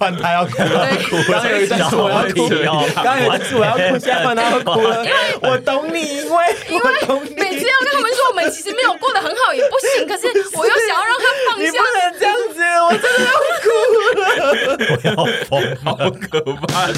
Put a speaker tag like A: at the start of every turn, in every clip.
A: 换他要哭了，
B: 刚刚有一段是我要哭，刚刚有一段是我要哭，现在换他要哭了。因为我懂你，因为
C: 因为每次要跟他们说我们其实没有过得很好也不行，可是我又想要让他放下。
B: 你不能这样子，我真的要哭了，
A: 我要疯，
B: 好可怕的。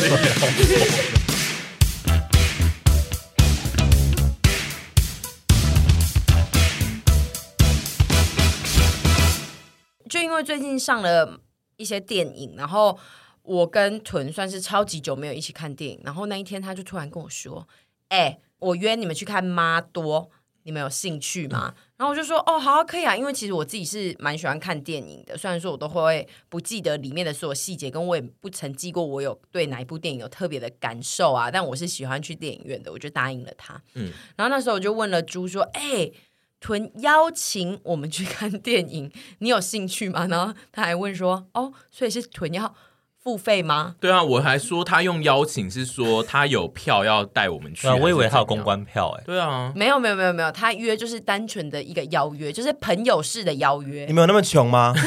C: 就因为最近上了。一些电影，然后我跟屯算是超级久没有一起看电影，然后那一天他就突然跟我说：“哎、欸，我约你们去看妈多，你们有兴趣吗？”嗯、然后我就说：“哦，好啊，可以啊。”因为其实我自己是蛮喜欢看电影的，虽然说我都会不记得里面的所有细节，跟我也不曾记过我有对哪一部电影有特别的感受啊，但我是喜欢去电影院的，我就答应了他。嗯，然后那时候我就问了猪说：“哎、欸。”屯邀请我们去看电影，你有兴趣吗？然后他还问说：“哦，所以是屯要付费吗？”
B: 对啊，我还说他用邀请是说他有票要带我们去，
A: 啊、我以为他有公关票哎。
B: 对啊，
C: 没有没有没有没有，他约就是单纯的一个邀约，就是朋友式的邀约。
A: 你们有那么穷吗？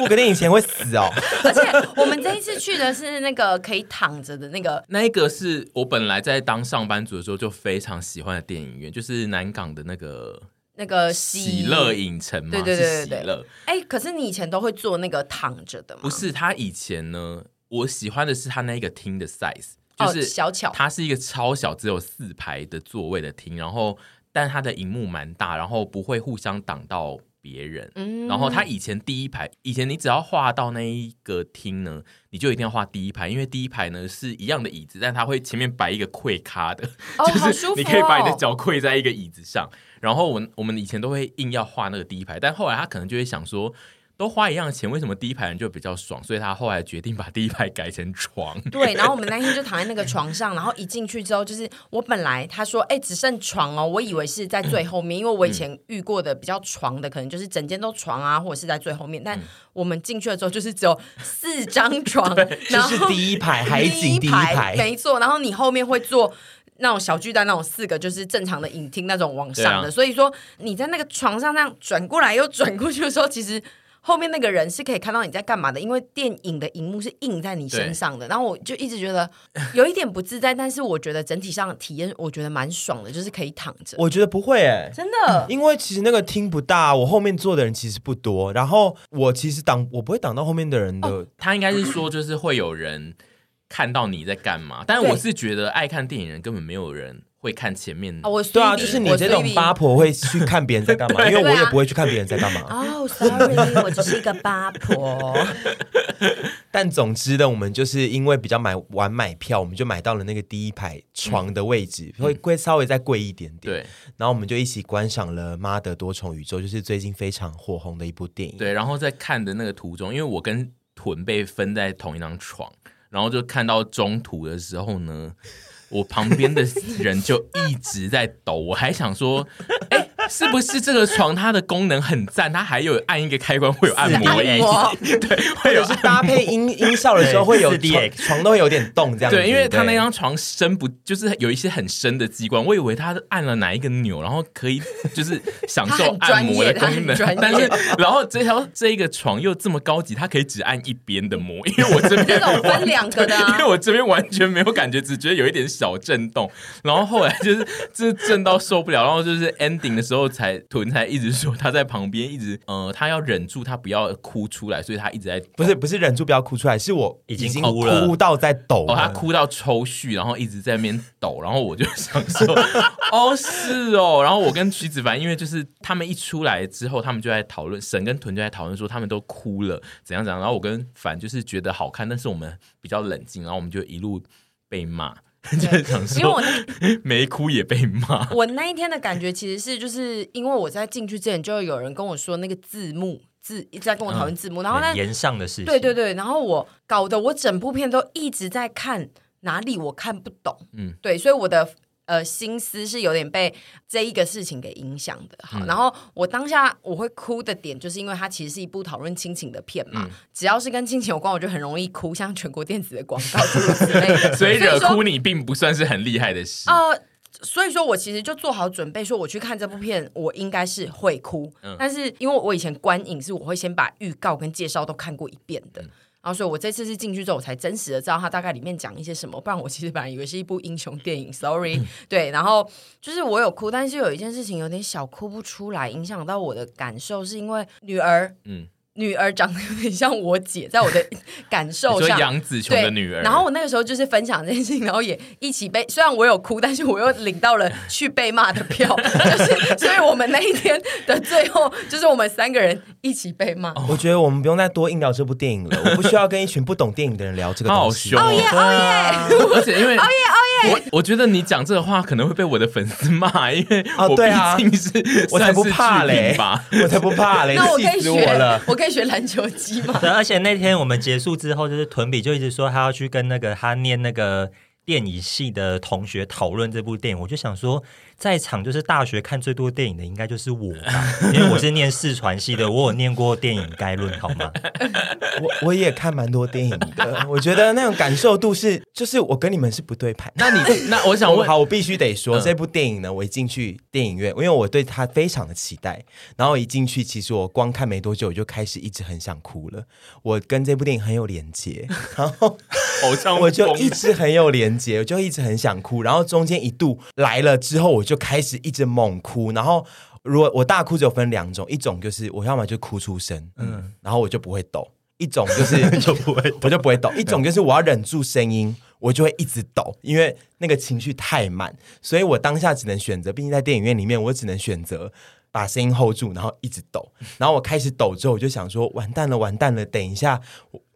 A: 付个电影钱会死哦！
C: 而且我们这一次去的是那个可以躺着的那个，
B: 那一个是我本来在当上班族的时候就非常喜欢的电影院，就是南港的那个
C: 那个
B: 喜乐影城嘛，
C: 对对对对
B: 对。
C: 哎、欸，可是你以前都会坐那个躺着的吗？
B: 不是，他以前呢，我喜欢的是他那一个厅的 size，就是
C: 小巧，
B: 它是一个超小，只有四排的座位的厅，然后但它的荧幕蛮大，然后不会互相挡到。别人，嗯、然后他以前第一排，以前你只要画到那一个厅呢，你就一定要画第一排，因为第一排呢是一样的椅子，但他会前面摆一个跪咖的，
C: 哦、
B: 就是你可以把你的脚跪在一个椅子上。哦、然后我们我们以前都会硬要画那个第一排，但后来他可能就会想说。都花一样的钱，为什么第一排人就比较爽？所以他后来决定把第一排改成床。
C: 对，然后我们那天就躺在那个床上，然后一进去之后，就是我本来他说，哎，只剩床哦，我以为是在最后面，因为我以前遇过的比较床的，可能就是整间都床啊，或者是在最后面。但我们进去了之后，就是只有四张床，
A: 然后就是第一排海景第一排，
C: 没错。然后你后面会坐那种小巨蛋那种四个，就是正常的影厅那种往上的。啊、所以说你在那个床上那样转过来又转过去的时候，其实。后面那个人是可以看到你在干嘛的，因为电影的荧幕是印在你身上的。然后我就一直觉得有一点不自在，但是我觉得整体上体验我觉得蛮爽的，就是可以躺着。
A: 我觉得不会哎、欸，
C: 真的，
A: 因为其实那个厅不大，我后面坐的人其实不多。然后我其实挡我不会挡到后面的人的。
B: 哦、他应该是说就是会有人看到你在干嘛，但我是觉得爱看电影人根本没有人。会看前面，
C: 我
A: 对啊，就是你这种八婆会去看别人在干嘛，因为我也不会去看别人在干嘛。
C: 哦，sorry，我只是一个八婆。
A: 但总之呢，我们就是因为比较买晚买票，我们就买到了那个第一排床的位置，会贵稍微再贵一点点。对，然后我们就一起观赏了《妈的多重宇宙》，就是最近非常火红的一部电影。
B: 对，然后在看的那个途中，因为我跟屯被分在同一张床，然后就看到中途的时候呢。我旁边的人就一直在抖，我还想说，哎、是不是这个床它的功能很赞？它还有按一个开关会有按摩椅，对，或者
A: 是搭配音音效的时候会有床，床都会有点动这样子。
B: 对，因为他那张床深不就是有一些很深的机关，我以为他按了哪一个钮，然后可以就是享受 按摩的功能。但是然后这条这一个床又这么高级，它可以只按一边的摩，因为我这边
C: 分两个的、啊，
B: 因为我这边完全没有感觉，只觉得有一点。小震动，然后后来就是就是震到受不了，然后就是 ending 的时候才屯才一直说他在旁边一直呃他要忍住他不要哭出来，所以他一直在
A: 不是不是忍住不要哭出来，是我已经哭了，哭到在抖，
B: 哦，他哭到抽搐，然后一直在那边抖，然后我就想说 哦是哦，然后我跟徐子凡因为就是他们一出来之后，他们就在讨论，神跟屯就在讨论说他们都哭了怎样怎样，然后我跟凡就是觉得好看，但是我们比较冷静，然后我们就一路被骂。
C: 对因为我那
B: 没哭也被骂。
C: 我那一天的感觉其实是，就是因为我在进去之前就有人跟我说那个字幕字一直在跟我讨论字幕，嗯、然后呢
A: 言上的事情，
C: 对对对，然后我搞得我整部片都一直在看哪里我看不懂，嗯，对，所以我的。呃，心思是有点被这一个事情给影响的。好，嗯、然后我当下我会哭的点，就是因为它其实是一部讨论亲情的片嘛。嗯、只要是跟亲情有关，我就很容易哭，像全国电子的广告之类的。
B: 所以惹哭你并不算是很厉害的事。
C: 呃，所以说我其实就做好准备，说我去看这部片，我应该是会哭。嗯、但是因为我以前观影是我会先把预告跟介绍都看过一遍的。嗯然后所以我这次是进去之后，我才真实的知道他大概里面讲一些什么。不然我其实本来以为是一部英雄电影，sorry。嗯、对，然后就是我有哭，但是有一件事情有点小哭不出来，影响到我的感受，是因为女儿，嗯。女儿长得有点像我姐，在我的 感受上，
B: 杨紫琼的女儿。
C: 然后我那个时候就是分享这件事情，然后也一起被，虽然我有哭，但是我又领到了去被骂的票，就是所以我们那一天的最后，就是我们三个人一起被骂。
A: 我觉得我们不用再多硬聊这部电影了，我不需要跟一群不懂电影的人聊这个东西。
B: 哦耶
C: 哦耶！
B: 而且因为
C: 哦耶哦耶，
B: 我我觉得你讲这个话可能会被我的粉丝骂，因为我毕竟是
A: 我才不怕嘞，我才不怕嘞，
C: 那我可以学
A: 了，
C: 我可以学篮球机吗？
D: 对，而且那天我们结束之后，就是屯比就一直说他要去跟那个他念那个电影系的同学讨论这部电影，我就想说。在场就是大学看最多电影的，应该就是我吧，因为我是念视传系的，我有念过电影概论，好吗？
A: 我我也看蛮多电影的，我觉得那种感受度是，就是我跟你们是不对盘。
B: 那你那我想问，
A: 好，我必须得说，嗯、这部电影呢，我一进去电影院，因为我对它非常的期待，然后一进去，其实我光看没多久，我就开始一直很想哭了。我跟这部电影很有连接，然后
B: 偶像
A: 我就一直很有连接，我就一直很想哭，然后中间一度来了之后，我就。就开始一直猛哭，然后如果我大哭只有分两种，一种就是我要么就哭出声，嗯，然后我就不会抖；一种就是就不会，我就不会抖；一种就是我要忍住声音，我就会一直抖，因为那个情绪太满，所以我当下只能选择，毕竟在电影院里面，我只能选择把声音 hold 住，然后一直抖。然后我开始抖之后，我就想说，完蛋了，完蛋了，等一下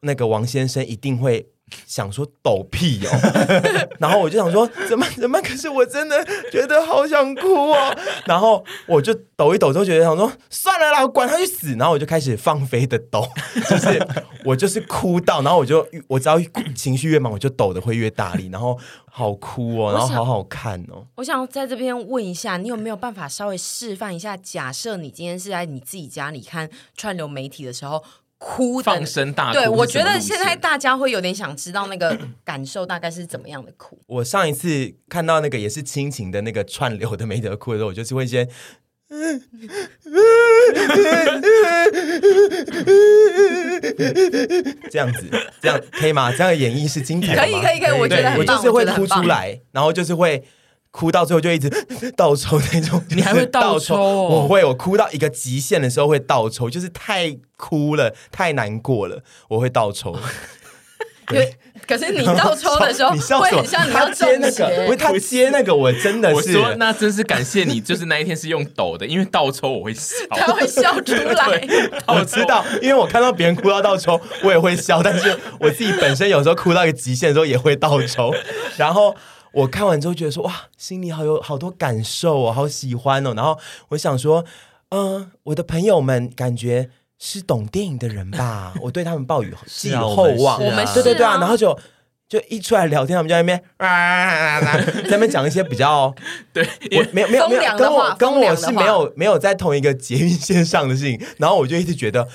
A: 那个王先生一定会。想说抖屁哦，然后我就想说怎么怎么，可是我真的觉得好想哭哦，然后我就抖一抖，就觉得想说算了啦，我管他去死，然后我就开始放飞的抖，就是我就是哭到，然后我就我只要情绪越满，我就抖的会越大力，然后好哭哦，然后好好看哦。
C: 我想在这边问一下，你有没有办法稍微示范一下？假设你今天是在你自己家里看串流媒体的时候。哭的
B: 放声大哭，
C: 对，我觉得现在大家会有点想知道那个感受大概是怎么样的哭。
A: 我上一次看到那个也是亲情的那个串流的没得哭的时候，我就是会先，这样子，这样可以吗？这样的演绎是精彩的吗？
C: 可以，可以，可以，我觉得
A: 我就是会哭出来，然后就是会。哭到最后就一直 倒抽那种，
B: 你还会倒抽？
A: 我会，我哭到一个极限的时候会倒抽，就是太哭了，太难过了，我会倒抽。
C: 对，可是你倒抽的时候，会很像你要
A: 接那个，不是他接那个，我真的是，
B: 我说那真是感谢你，就是那一天是用抖的，因为倒抽我会笑，
C: 他会笑出来。
A: 我知道，因为我看到别人哭到倒抽，我也会笑，但是我自己本身有时候哭到一个极限的时候也会倒抽，然后。我看完之后觉得说哇，心里好有好多感受哦，好喜欢哦。然后我想说，嗯、呃，我的朋友们感觉是懂电影的人吧，我对他们抱有寄予厚望。
C: 我们
A: 对对对啊，然后就就一出来聊天，他们就在那边啊，在那边讲一些比较
B: 对，
A: 我没有没有没有跟我跟我是没有没有在同一个捷运线上的事情，然后我就一直觉得。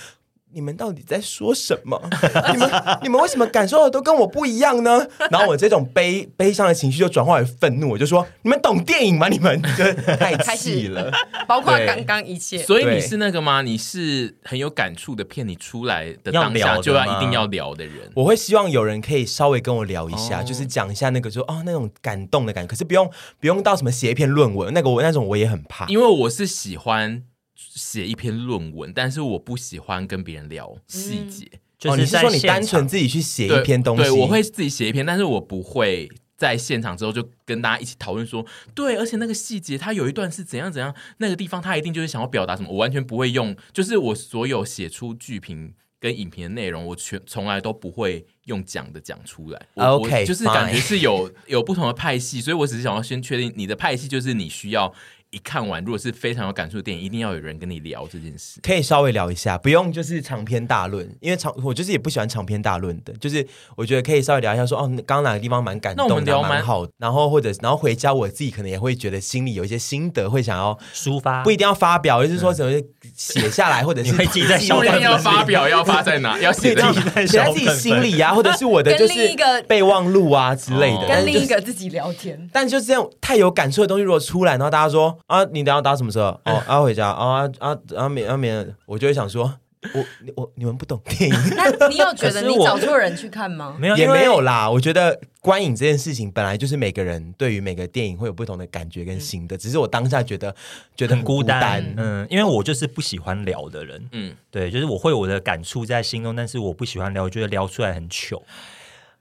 A: 你们到底在说什么？你们你们为什么感受的都跟我不一样呢？然后我这种悲悲伤的情绪就转化为愤怒，我就说：你们懂电影吗？你们就太气了，
C: 包括刚刚一切。
B: 所以你是那个吗？你是很有感触的骗，你出来的当下就要一定要聊的人。
A: 我会希望有人可以稍微跟我聊一下，哦、就是讲一下那个说哦那种感动的感觉。可是不用不用到什么写一篇论文，那个我那种我也很怕，
B: 因为我是喜欢。写一篇论文，但是我不喜欢跟别人聊细节。嗯、
A: 就是、哦、你是说你单纯自己去写一篇东西？
B: 对，对，我会自己写一篇，但是我不会在现场之后就跟大家一起讨论说，对，而且那个细节，它有一段是怎样怎样，那个地方他一定就是想要表达什么，我完全不会用。就是我所有写出剧评跟影评的内容，我全从来都不会用讲的讲出来。
A: OK，
B: 就是感觉是有有不同的派系，所以我只是想要先确定你的派系就是你需要。一看完，如果是非常有感触的电影，一定要有人跟你聊这件事。
A: 可以稍微聊一下，不用就是长篇大论，因为长我就是也不喜欢长篇大论的。就是我觉得可以稍微聊一下说，说哦，刚刚哪个地方蛮感动的，蛮好。然后或者然后回家，我自己可能也会觉得心里有一些心得，会想要
D: 抒发，
A: 不一定要发表，就是说怎么写下来，或者是
D: 会记在小本
B: 本。要发表要发在哪？要写在
A: 写在自己心里呀、啊，或者是我的就是一个备忘录啊之类的，
C: 跟另一个自己聊天。
A: 但就是这样太有感触的东西，如果出来，然后大家说啊，你等下打。什么时候？哦，要、啊、回家啊啊啊！免啊免，我就会想说，我我你们不懂电影，
C: 那你有觉得 你找错人去看吗？
D: 没有，
A: 也没有啦。我觉得观影这件事情本来就是每个人对于每个电影会有不同的感觉跟心得，嗯、只是我当下觉得觉得很孤单，
D: 很孤单。嗯，因为我就是不喜欢聊的人。嗯，对，就是我会有我的感触在心中，但是我不喜欢聊，我觉得聊出来很糗。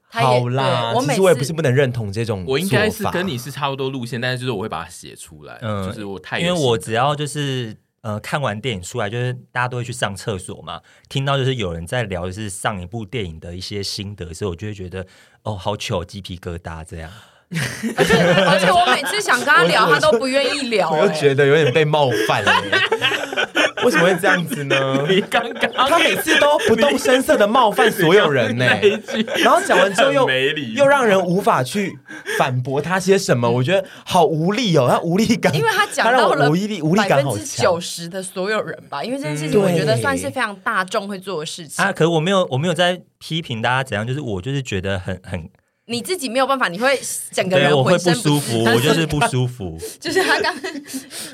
A: 好啦，我其实我也不是不能认同这种，
B: 我应该是跟你是差不多路线，但是就是我会把它写出来。嗯，就是我太因为
D: 我只要就是。呃，看完电影出来，就是大家都会去上厕所嘛。听到就是有人在聊，就是上一部电影的一些心得，所以我就会觉得，哦，好糗，鸡皮疙瘩这样。
C: 而 且而且我每次想跟他聊，他都不愿意聊，
A: 我又觉得有点被冒犯了。为什么会这样子呢？
B: 你刚刚
A: 他每次都不动声色的冒犯所有人呢，然后讲完之后又又让人无法去反驳他些什么，我觉得好无力哦，他无力感，
C: 因为他讲到了无力无力感百分之九十的所有人吧，因为这件事情我觉得算是非常大众会做的事情
D: 啊。可是我没有我没有在批评大家怎样，就是我就是觉得很很。
C: 你自己没有办法，你会整个人
D: 我会不舒服，我就是不舒服。
C: 就是他刚刚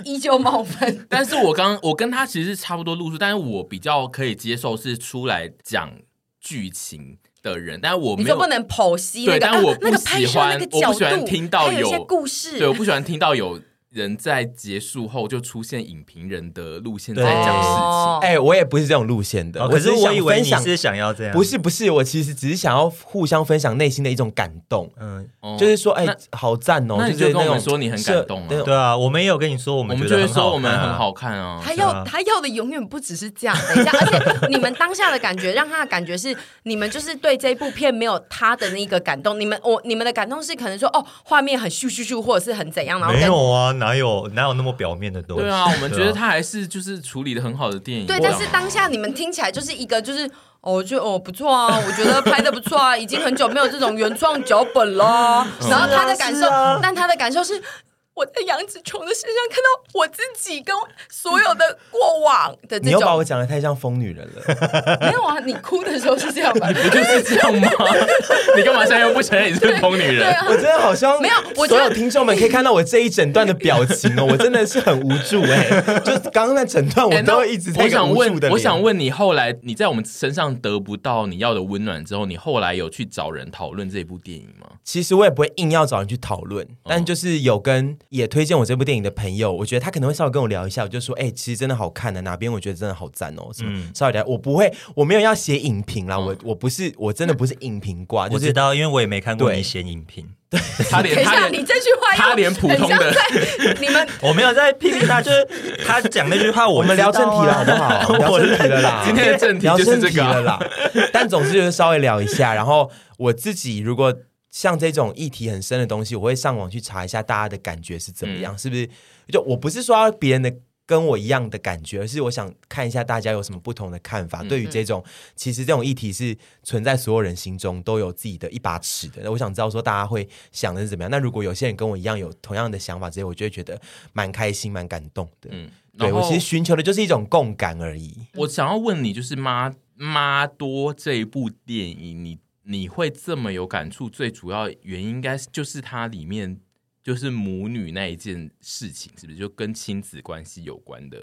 C: 依旧冒犯，
B: 但是我刚我跟他其实是差不多路数，但是我比较可以接受是出来讲剧情的人，但是我没有
C: 你就不能剖析那个，
B: 但我不喜欢，我不喜欢听到有，
C: 有一些故事，
B: 对，我不喜欢听到有。人在结束后就出现影评人的路线在讲事情，
A: 哎、欸，我也不是这种路线的。
D: 可是我以为你是想要这样，
A: 不是不是，我其实只是想要互相分享内心的一种感动。嗯，就是说，哎，好赞哦！
B: 那你就跟我们说你很感动啊？
D: 对啊，我们也有跟你说，我们我们就会说
B: 我们很好看啊。
C: 他要他要的永远不只是这样。等一下，而且你们当下的感觉，让他的感觉是，你们就是对这部片没有他的那个感动。你们我你们的感动是可能说，哦，画面很咻咻咻，或者是很怎样？然后
D: 没有啊，哪有哪有那么。表面的东西，
B: 对啊，我们觉得他还是就是处理的很好的电影。
C: 对，但是当下你们听起来就是一个就是哦，就哦不错啊，我觉得拍的不错啊，已经很久没有这种原创脚本了。然后他的感受，但他的感受是。我在杨紫琼的身上看到我自己跟所有的过往的这种。
A: 你又把我讲的太像疯女人了。
C: 没有啊，你哭的时候是这样吧？
B: 你不就是这样吗？你干嘛现在又不承认你是疯女人？
C: 啊，
A: 我真的好像
C: 没有。我
A: 所有听众们可以看到我这一整段的表情哦，我真的是很无助哎。就刚刚那整段，我都会一直在无助的。
B: 我想问你，后来你在我们身上得不到你要的温暖之后，你后来有去找人讨论这部电影吗？
A: 其实我也不会硬要找人去讨论，但就是有跟。也推荐我这部电影的朋友，我觉得他可能会稍微跟我聊一下，我就说，哎、欸，其实真的好看的，哪边我觉得真的好赞哦，什么、嗯、稍微聊，我不会，我没有要写影评啦，嗯、我我不是，我真的不是影评挂，就是、
D: 我知道，因为我也没看过你写影评，
A: 对，
B: 他连他连
C: 你这句话，
B: 他连普通的
C: 你们，
D: 我没有在批评他，就是他讲那句话，我们聊正题了，好不好？聊正题了啦，
B: 今天的正题就是这个了啦，
A: 但总之就是稍微聊一下，然后我自己如果。像这种议题很深的东西，我会上网去查一下大家的感觉是怎么样，嗯、是不是？就我不是说要别人的跟我一样的感觉，而是我想看一下大家有什么不同的看法。嗯、对于这种，其实这种议题是存在所有人心中都有自己的一把尺的。我想知道说大家会想的是怎么样。那如果有些人跟我一样有同样的想法，这些我就会觉得蛮开心、蛮感动的。嗯，对我其实寻求的就是一种共感而已。
B: 我想要问你，就是妈妈多这一部电影，你。你会这么有感触，最主要原因应该就是它里面就是母女那一件事情，是不是就跟亲子关系有关的？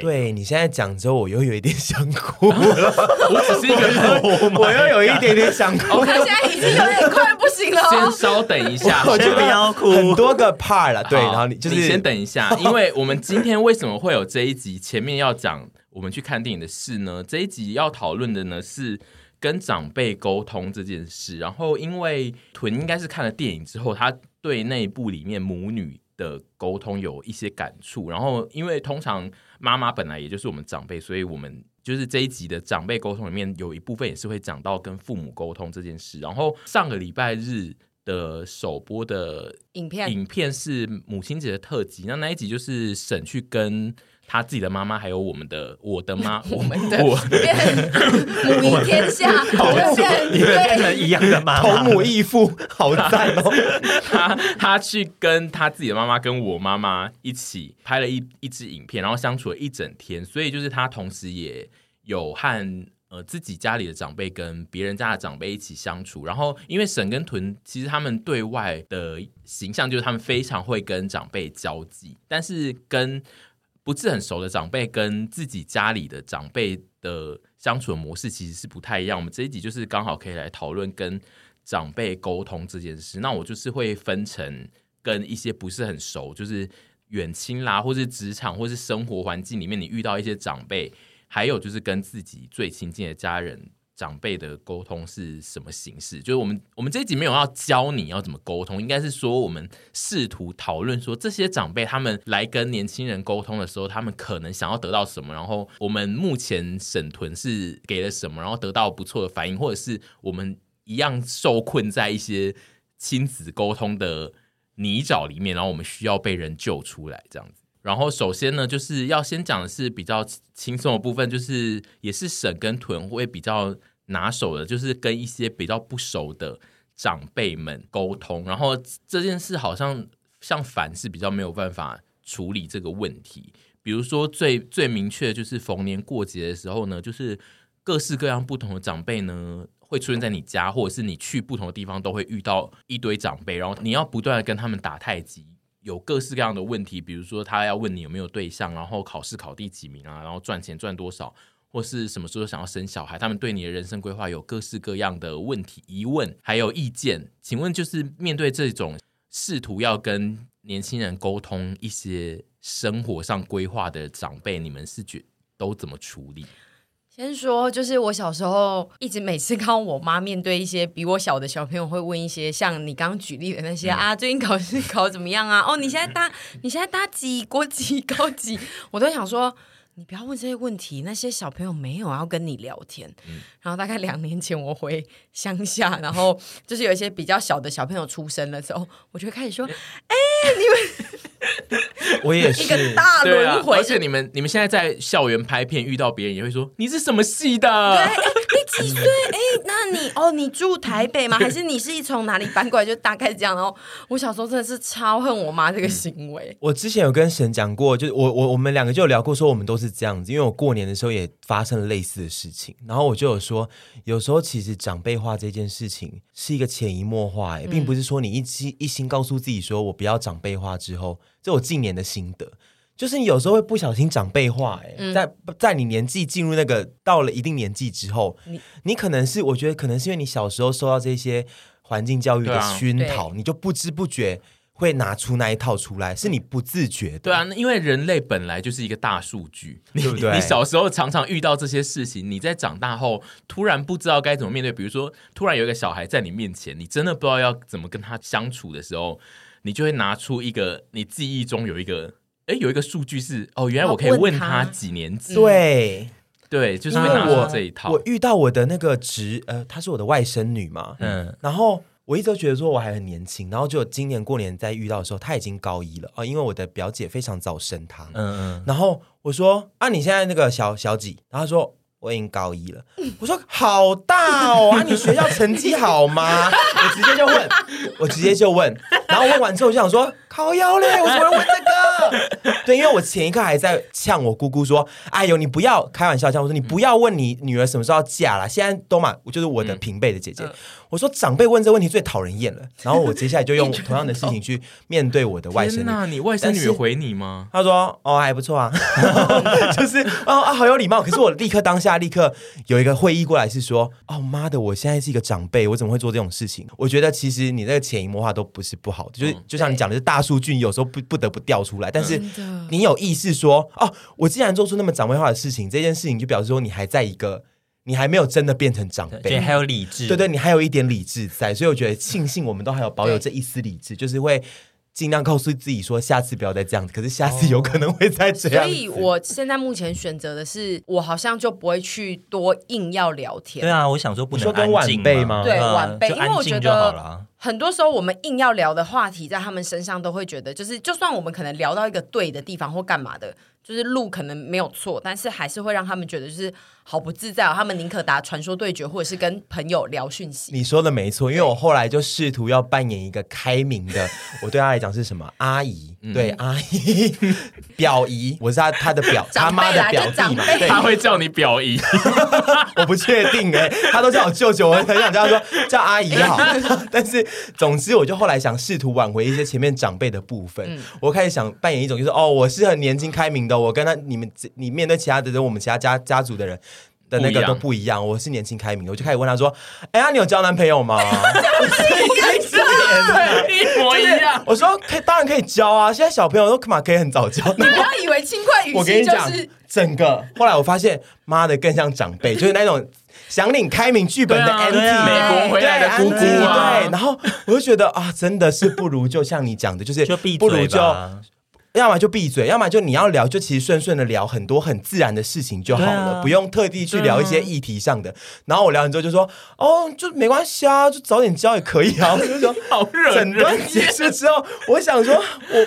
A: 对，你现在讲之后，我又有一点想哭了。
B: 我只是一个人，
A: 我又有一点点想哭。
C: 我现在已经有点快不行了。
B: 先稍等一下，
A: 我就不要哭。很多个 part 了，对，然后你就是
B: 你先等一下，因为我们今天为什么会有这一集？前面要讲我们去看电影的事呢？这一集要讨论的呢是。跟长辈沟通这件事，然后因为屯应该是看了电影之后，他对那一部里面母女的沟通有一些感触。然后因为通常妈妈本来也就是我们长辈，所以我们就是这一集的长辈沟通里面有一部分也是会讲到跟父母沟通这件事。然后上个礼拜日的首播的影片，影片是母亲节的特辑，那那一集就是沈去跟。他自己的妈妈，还有我们的我的妈，
C: 我们的我母仪天下，
D: 变变成一样的妈妈，
A: 同母异父，好赞哦！
B: 他他去跟他自己的妈妈跟我妈妈一起拍了一一支影片，然后相处了一整天，所以就是他同时也有和呃自己家里的长辈跟别人家的长辈一起相处，然后因为沈跟屯其实他们对外的形象就是他们非常会跟长辈交际，但是跟不是很熟的长辈跟自己家里的长辈的相处的模式其实是不太一样。我们这一集就是刚好可以来讨论跟长辈沟通这件事。那我就是会分成跟一些不是很熟，就是远亲啦，或是职场，或是生活环境里面你遇到一些长辈，还有就是跟自己最亲近的家人。长辈的沟通是什么形式？就是我们我们这一集没有要教你要怎么沟通，应该是说我们试图讨论说，这些长辈他们来跟年轻人沟通的时候，他们可能想要得到什么，然后我们目前沈屯是给了什么，然后得到不错的反应，或者是我们一样受困在一些亲子沟通的泥沼里面，然后我们需要被人救出来这样子。然后首先呢，就是要先讲的是比较轻松的部分，就是也是沈跟屯会比较拿手的，就是跟一些比较不熟的长辈们沟通。然后这件事好像像凡是比较没有办法处理这个问题。比如说最最明确的就是逢年过节的时候呢，就是各式各样不同的长辈呢会出现在你家，或者是你去不同的地方都会遇到一堆长辈，然后你要不断的跟他们打太极。有各式各样的问题，比如说他要问你有没有对象，然后考试考第几名啊，然后赚钱赚多少，或是什么时候想要生小孩，他们对你的人生规划有各式各样的问题、疑问，还有意见。请问，就是面对这种试图要跟年轻人沟通一些生活上规划的长辈，你们是觉都怎么处理？
C: 先说，就是我小时候一直每次看我妈面对一些比我小的小朋友，会问一些像你刚刚举例的那些、嗯、啊，最近考试考怎么样啊？哦，你现在搭你现在搭几国几高级？我都想说，你不要问这些问题，那些小朋友没有要跟你聊天。嗯、然后大概两年前我回乡下，然后就是有一些比较小的小朋友出生的时候，我就会开始说，哎，你们。
A: 我也是
C: 一个大轮回、
B: 啊，而且你们你们现在在校园拍片遇到别人也会说，你是什么系的？
C: 对，欸、你几岁？哎、欸，那你哦，你住台北吗？还是你是从哪里搬过来？就大概是这样。然后我小时候真的是超恨我妈这个行为。
A: 我之前有跟神讲过，就是我我我们两个就有聊过，说我们都是这样子，因为我过年的时候也发生了类似的事情。然后我就有说，有时候其实长辈化这件事情是一个潜移默化，哎，并不是说你一心一心告诉自己说我不要长辈化之后。这我近年的心得，就是你有时候会不小心长辈化，哎、嗯，在在你年纪进入那个到了一定年纪之后，你你可能是我觉得可能是因为你小时候受到这些环境教育的熏陶，啊、你就不知不觉会拿出那一套出来，是你不自觉的。
B: 对啊，因为人类本来就是一个大数据，对不对？你小时候常常遇到这些事情，你在长大后突然不知道该怎么面对，比如说突然有一个小孩在你面前，你真的不知道要怎么跟他相处的时候。你就会拿出一个你记忆中有一个，哎，有一个数据是哦，原来我可以问他几年级？
A: 对
B: 对，就是会拿出这一套。
A: 我遇到我的那个侄，呃，她是我的外甥女嘛，嗯，然后我一直都觉得说我还很年轻，然后就今年过年再遇到的时候，她已经高一了啊，因为我的表姐非常早生她，嗯嗯，然后我说啊，你现在那个小小几？然后她说。我已经高一了，我说好大哦，啊，你学校成绩好吗？我直接就问，我直接就问，然后问完之后我就想说，靠腰嘞，我怎么会问这个？对，因为我前一刻还在呛我姑姑说，哎呦，你不要开玩笑，这样我说你不要问你女儿什么时候要嫁了，现在都嘛，我就是我的平辈的姐姐。嗯我说长辈问这问题最讨人厌了，然后我接下来就用 同样的事情去面对我的外甥女。
B: 那你外甥女回你吗？
A: 她说：“哦，还不错啊，就是哦啊，好有礼貌。”可是我立刻当下立刻有一个会议过来，是说：“哦妈的，我现在是一个长辈，我怎么会做这种事情？”我觉得其实你那个潜移默化都不是不好的，就是就像你讲的是大数据，有时候不不得不调出来，但是你有意识说：“哦，我既然做出那么长辈化的事情，这件事情就表示说你还在一个。”你还没有真的变成长辈，
D: 对，还有理智，
A: 对对，你还有一点理智在，所以我觉得庆幸我们都还有保有这一丝理智，就是会尽量告诉自己说，下次不要再这样子。可是下次有可能会再这样。
C: 所以我现在目前选择的是，我好像就不会去多硬要聊天。
D: 对啊，我想说不能
A: 说跟晚辈吗？
C: 对，晚辈，因为我觉得很多时候我们硬要聊的话题，在他们身上都会觉得，就是就算我们可能聊到一个对的地方或干嘛的。就是路可能没有错，但是还是会让他们觉得就是好不自在哦。他们宁可打传说对决，或者是跟朋友聊讯息。
A: 你说的没错，因为我后来就试图要扮演一个开明的，我对他来讲是什么阿姨？嗯、对阿姨、表姨，我是他他的表 他妈的表弟嘛，对，
B: 他会叫你表姨，
A: 我不确定哎，他都叫我舅舅，我很想叫他说叫阿姨就好。但是总之，我就后来想试图挽回一些前面长辈的部分。嗯、我开始想扮演一种，就是哦，我是很年轻开明的，我跟他你们你面对其他的人，我们其他家家族的人的那个都不一样。我是年轻开明的，我就开始问他说：“哎呀，你有交男朋友吗？”
B: 对，一模一样。
A: 我说可以，当然可以交啊。现在小朋友都干嘛可以很早交？
C: 你不要以为轻快语气就是。我跟你讲，
A: 整个后来我发现，妈的更像长辈，就是那种想领开明剧本的 Andy，
B: 美国回来的姑姑啊。
A: 对，然后我就觉得啊，真的是不如就像你讲的，就是不如就。要么就闭嘴，要么就你要聊，就其实顺顺的聊很多很自然的事情就好了，啊、不用特地去聊一些议题上的。啊、然后我聊完之后就说：“哦，就没关系啊，就早点交也可以啊。”我就说：“
B: 好热。”
A: 整段结束之后，我想说：“我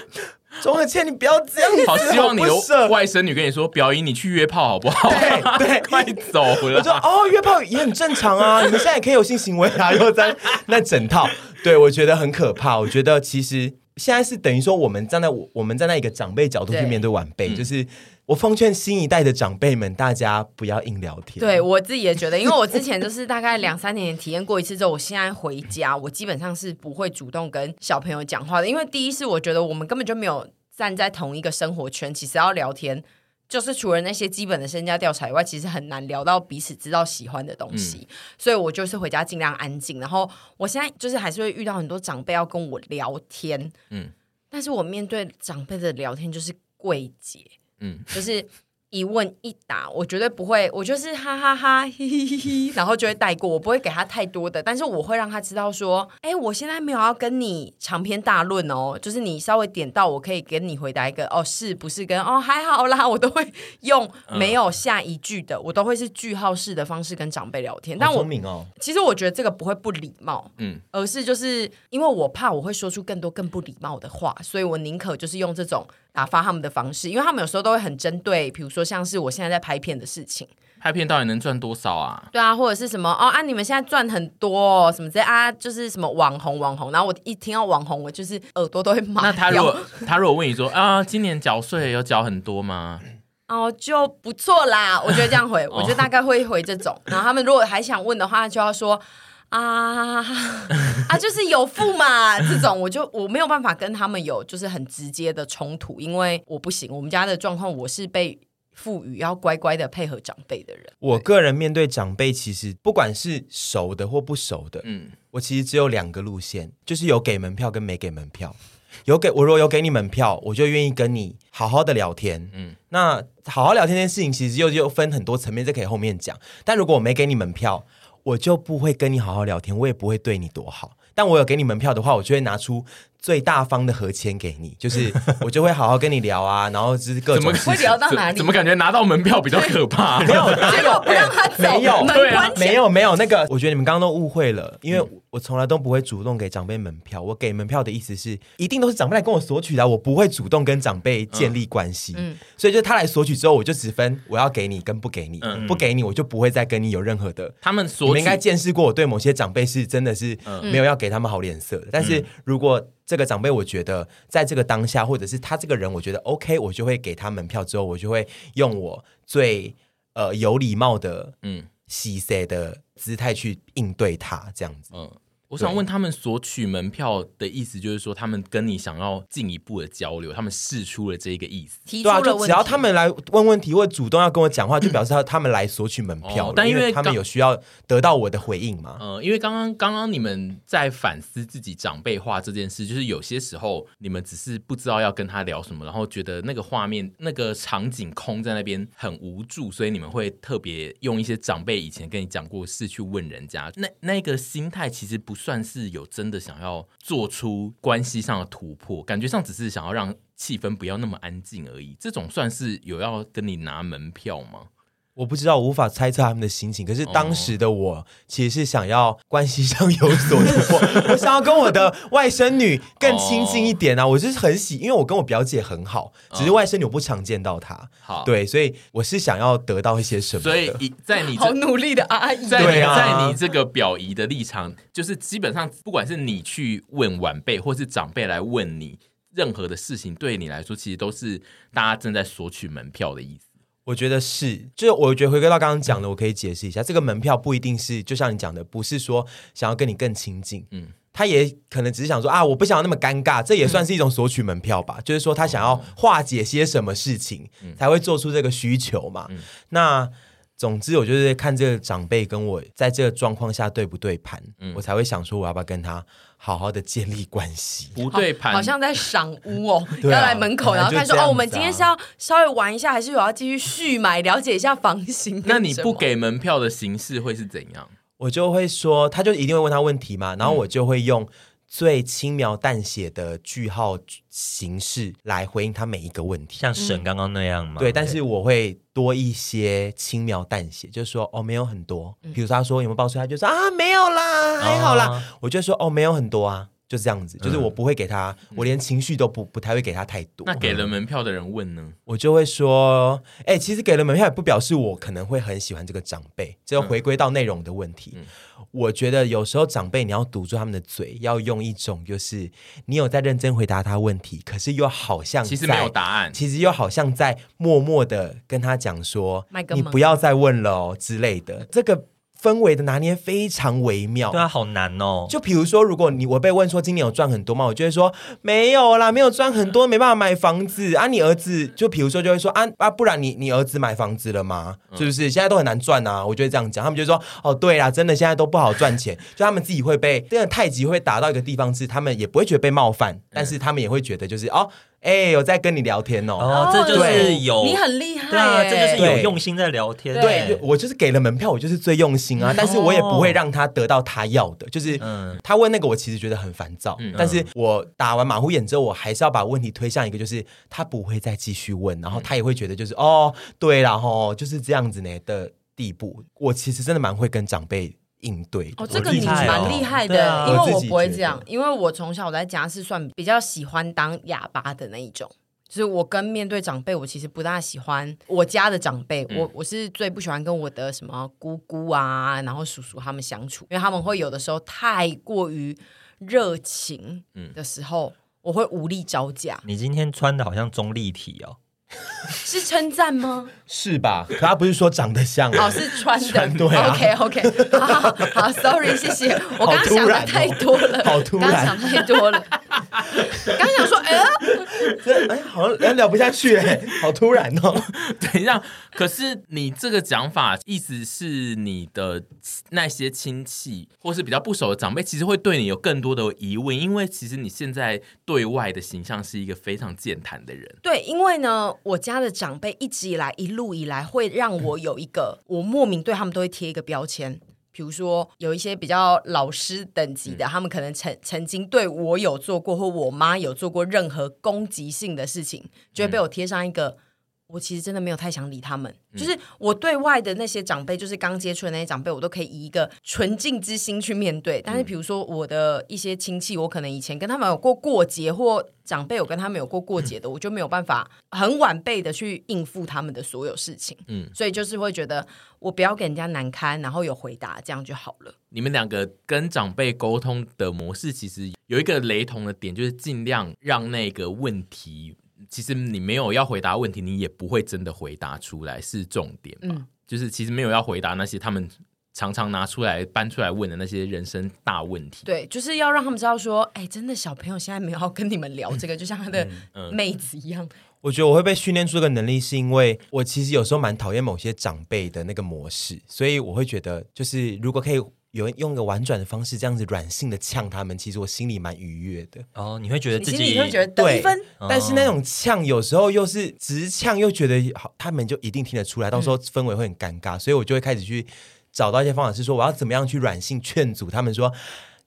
A: 钟汉倩，你不要这样子。”
B: 好希望你的外甥女跟你说：“表姨，你去约炮好不好？”
A: 对对，
B: 快走了。
A: 我说：“哦，约炮也很正常啊，你们现在也可以有性行为啊，又在那整套。”对，我觉得很可怕。我觉得其实。现在是等于说，我们站在我我们站在一个长辈角度去面对晚辈，就是我奉劝新一代的长辈们，大家不要硬聊天。
C: 对我自己也觉得，因为我之前就是大概两三年体验过一次之后，我现在回家，我基本上是不会主动跟小朋友讲话的，因为第一是我觉得我们根本就没有站在同一个生活圈，其实要聊天。就是除了那些基本的身家调查以外，其实很难聊到彼此知道喜欢的东西，嗯、所以我就是回家尽量安静。然后我现在就是还是会遇到很多长辈要跟我聊天，嗯，但是我面对长辈的聊天就是柜姐，嗯，就是。一问一答，我绝对不会，我就是哈哈哈，哈，嘿嘿嘿嘿，然后就会带过，我不会给他太多的，但是我会让他知道说，哎，我现在没有要跟你长篇大论哦，就是你稍微点到，我可以给你回答一个，哦，是不是跟哦还好啦，我都会用没有下一句的，嗯、我都会是句号式的方式跟长辈聊天。但我
A: 聪明哦，
C: 其实我觉得这个不会不礼貌，嗯，而是就是因为我怕我会说出更多更不礼貌的话，所以我宁可就是用这种。打发他们的方式，因为他们有时候都会很针对，比如说像是我现在在拍片的事情，
B: 拍片到底能赚多少啊？
C: 对啊，或者是什么哦啊，你们现在赚很多，哦，什么这些啊，就是什么网红网红，然后我一听到网红，我就是耳朵都会麻。
B: 那他如果 他如果问你说啊，今年缴税有缴很多吗？
C: 哦，就不错啦，我觉得这样回，我觉得大概会回这种。然后他们如果还想问的话，就要说。啊 啊！就是有付嘛，这种我就我没有办法跟他们有就是很直接的冲突，因为我不行。我们家的状况，我是被赋予要乖乖的配合长辈的人。
A: 我个人面对长辈，其实不管是熟的或不熟的，嗯，我其实只有两个路线，就是有给门票跟没给门票。有给我如果有给你门票，我就愿意跟你好好的聊天。嗯，那好好聊天这件事情，其实又又分很多层面，这可以后面讲。但如果我没给你门票，我就不会跟你好好聊天，我也不会对你多好。但我有给你门票的话，我就会拿出最大方的和签给你，就是我就会好好跟你聊啊，然后就是各种
C: 会聊到哪里？
B: 怎么感觉拿到门票比较可怕？
A: 没有，结
C: 果不让他走，
A: 没有，
C: 对啊，
A: 没有，没有那个，我觉得你们刚刚都误会了，因为。我从来都不会主动给长辈门票，我给门票的意思是，一定都是长辈来跟我索取的，我不会主动跟长辈建立关系。嗯，所以就他来索取之后，我就只分我要给你跟不给你，嗯、不给你我就不会再跟你有任何的。
B: 他们索取，
A: 你们应该见识过我对某些长辈是真的是没有要给他们好脸色的。嗯、但是如果这个长辈我觉得在这个当下，或者是他这个人我觉得 OK，我就会给他门票之后，我就会用我最呃有礼貌的嗯细塞的姿态去应对他这样子。嗯。
B: 我想问他们索取门票的意思，就是说他们跟你想要进一步的交流，他们试出了这一个意思。
C: 提出了问题。
A: 对啊，就只要他们来问问题或主动要跟我讲话，就表示他他们来索取门票。
B: 哦，但因为，
A: 因为他们有需要得到我的回应嘛。
B: 嗯，因为刚刚刚刚你们在反思自己长辈化这件事，就是有些时候你们只是不知道要跟他聊什么，然后觉得那个画面、那个场景空在那边很无助，所以你们会特别用一些长辈以前跟你讲过的事去问人家。那那个心态其实不算是有真的想要做出关系上的突破，感觉上只是想要让气氛不要那么安静而已。这种算是有要跟你拿门票吗？
A: 我不知道，我无法猜测他们的心情。可是当时的我其实是想要关系上有所突破，我想要跟我的外甥女更亲近一点啊！我就是很喜，因为我跟我表姐很好，只是外甥女我不常见到她。好，对，所以我是想要得到一些什么。
B: 所以在你
C: 好努力的阿姨，
B: 在你在你这个表姨的立场，就是基本上不管是你去问晚辈，或是长辈来问你任何的事情，对你来说其实都是大家正在索取门票的意思。
A: 我觉得是，就是我觉得回归到刚刚讲的，我可以解释一下，这个门票不一定是，就像你讲的，不是说想要跟你更亲近，嗯，他也可能只是想说啊，我不想要那么尴尬，这也算是一种索取门票吧。嗯、就是说他想要化解些什么事情，嗯、才会做出这个需求嘛。嗯、那总之，我就是看这个长辈跟我在这个状况下对不对盘，嗯、我才会想说我要不要跟他好好的建立关系。
B: 不对盘，
C: 好像在赏屋哦，啊、要来门口，然后他说哦，我们今天是要稍微玩一下，还是有要继续续买，了解一下房型？
B: 那你不给门票的形式会是怎样？
A: 我就会说，他就一定会问他问题嘛，然后我就会用最轻描淡写的句号形式来回应他每一个问题，
D: 像沈刚刚那样吗？
A: 对，但是我会多一些轻描淡写，就是说哦，没有很多。比如说他说有没有报税，他就说啊，没有啦，还好啦。哦、我就说哦，没有很多啊。就是这样子，就是我不会给他，嗯、我连情绪都不不太会给他太多。
B: 那给了门票的人问呢？
A: 我就会说，哎、欸，其实给了门票也不表示我可能会很喜欢这个长辈，这要回归到内容的问题。嗯、我觉得有时候长辈你要堵住他们的嘴，要用一种就是你有在认真回答他问题，可是又好像
B: 其实没有答案，
A: 其实又好像在默默的跟他讲说，你不要再问了哦之类的。这个。氛围的拿捏非常微妙，
D: 对啊，好难哦。
A: 就比如说，如果你我被问说今年有赚很多吗？我就会说没有啦，没有赚很多，没办法买房子啊。你儿子就比如说就会说啊啊，不然你你儿子买房子了吗？是不是？现在都很难赚啊。我就会这样讲，他们就说哦，对啦，真的现在都不好赚钱。就他们自己会被这个太极会打到一个地方，是他们也不会觉得被冒犯，但是他们也会觉得就是哦。哎，有在跟你聊天哦，
D: 哦，这就是有
C: 你很厉害，
D: 对啊，这就是有用心在聊天。
A: 对，我就是给了门票，我就是最用心啊，但是我也不会让他得到他要的，就是他问那个，我其实觉得很烦躁，但是我打完马虎眼之后，我还是要把问题推向一个，就是他不会再继续问，然后他也会觉得就是哦，对然后，就是这样子呢的地步。我其实真的蛮会跟长辈。应对
C: 哦，这个你蛮厉害的，哦、因为我不会这样，因为我从小在家是算比较喜欢当哑巴的那一种，就是我跟面对长辈，我其实不大喜欢我家的长辈，嗯、我我是最不喜欢跟我的什么姑姑啊，然后叔叔他们相处，因为他们会有的时候太过于热情的时候，嗯、我会无力招架。
D: 你今天穿的好像中立体哦。
C: 是称赞吗？
A: 是吧？可他不是说长得像，
C: 哦，是穿的。对，OK OK，好好好，Sorry，谢谢。我刚刚想的太多了，
A: 好突然，
C: 刚刚想太多了。刚想说，哎
A: 哎，好像聊不下去哎，好突然哦。
B: 等一下，可是你这个讲法，意思是你的那些亲戚或是比较不熟的长辈，其实会对你有更多的疑问，因为其实你现在对外的形象是一个非常健谈的人。
C: 对，因为呢，我家的长辈一直以来，一路以来，会让我有一个，我莫名对他们都会贴一个标签。比如说，有一些比较老师等级的，嗯、他们可能曾曾经对我有做过，或我妈有做过任何攻击性的事情，就会被我贴上一个。嗯、我其实真的没有太想理他们，嗯、就是我对外的那些长辈，就是刚接触的那些长辈，我都可以以一个纯净之心去面对。但是，比如说我的一些亲戚，我可能以前跟他们有过过节或。长辈有跟他们有过过节的，我就没有办法很晚辈的去应付他们的所有事情，嗯，所以就是会觉得我不要给人家难堪，然后有回答这样就好了。
B: 你们两个跟长辈沟通的模式其实有一个雷同的点，就是尽量让那个问题，其实你没有要回答问题，你也不会真的回答出来，是重点嘛？嗯，就是其实没有要回答那些他们。常常拿出来搬出来问的那些人生大问题，
C: 对，就是要让他们知道说，哎，真的小朋友现在没有要跟你们聊这个，就像他的妹子一样。嗯嗯、
A: 我觉得我会被训练出这个能力，是因为我其实有时候蛮讨厌某些长辈的那个模式，所以我会觉得，就是如果可以有人用一个婉转的方式，这样子软性的呛他们，其实我心里蛮愉悦的。
D: 哦，你会觉得自己
C: 你会觉得得分，
A: 但是那种呛有时候又是直呛，又觉得好，他们就一定听得出来，到时候氛围会很尴尬，嗯、所以我就会开始去。找到一些方法是说，我要怎么样去软性劝阻他们说，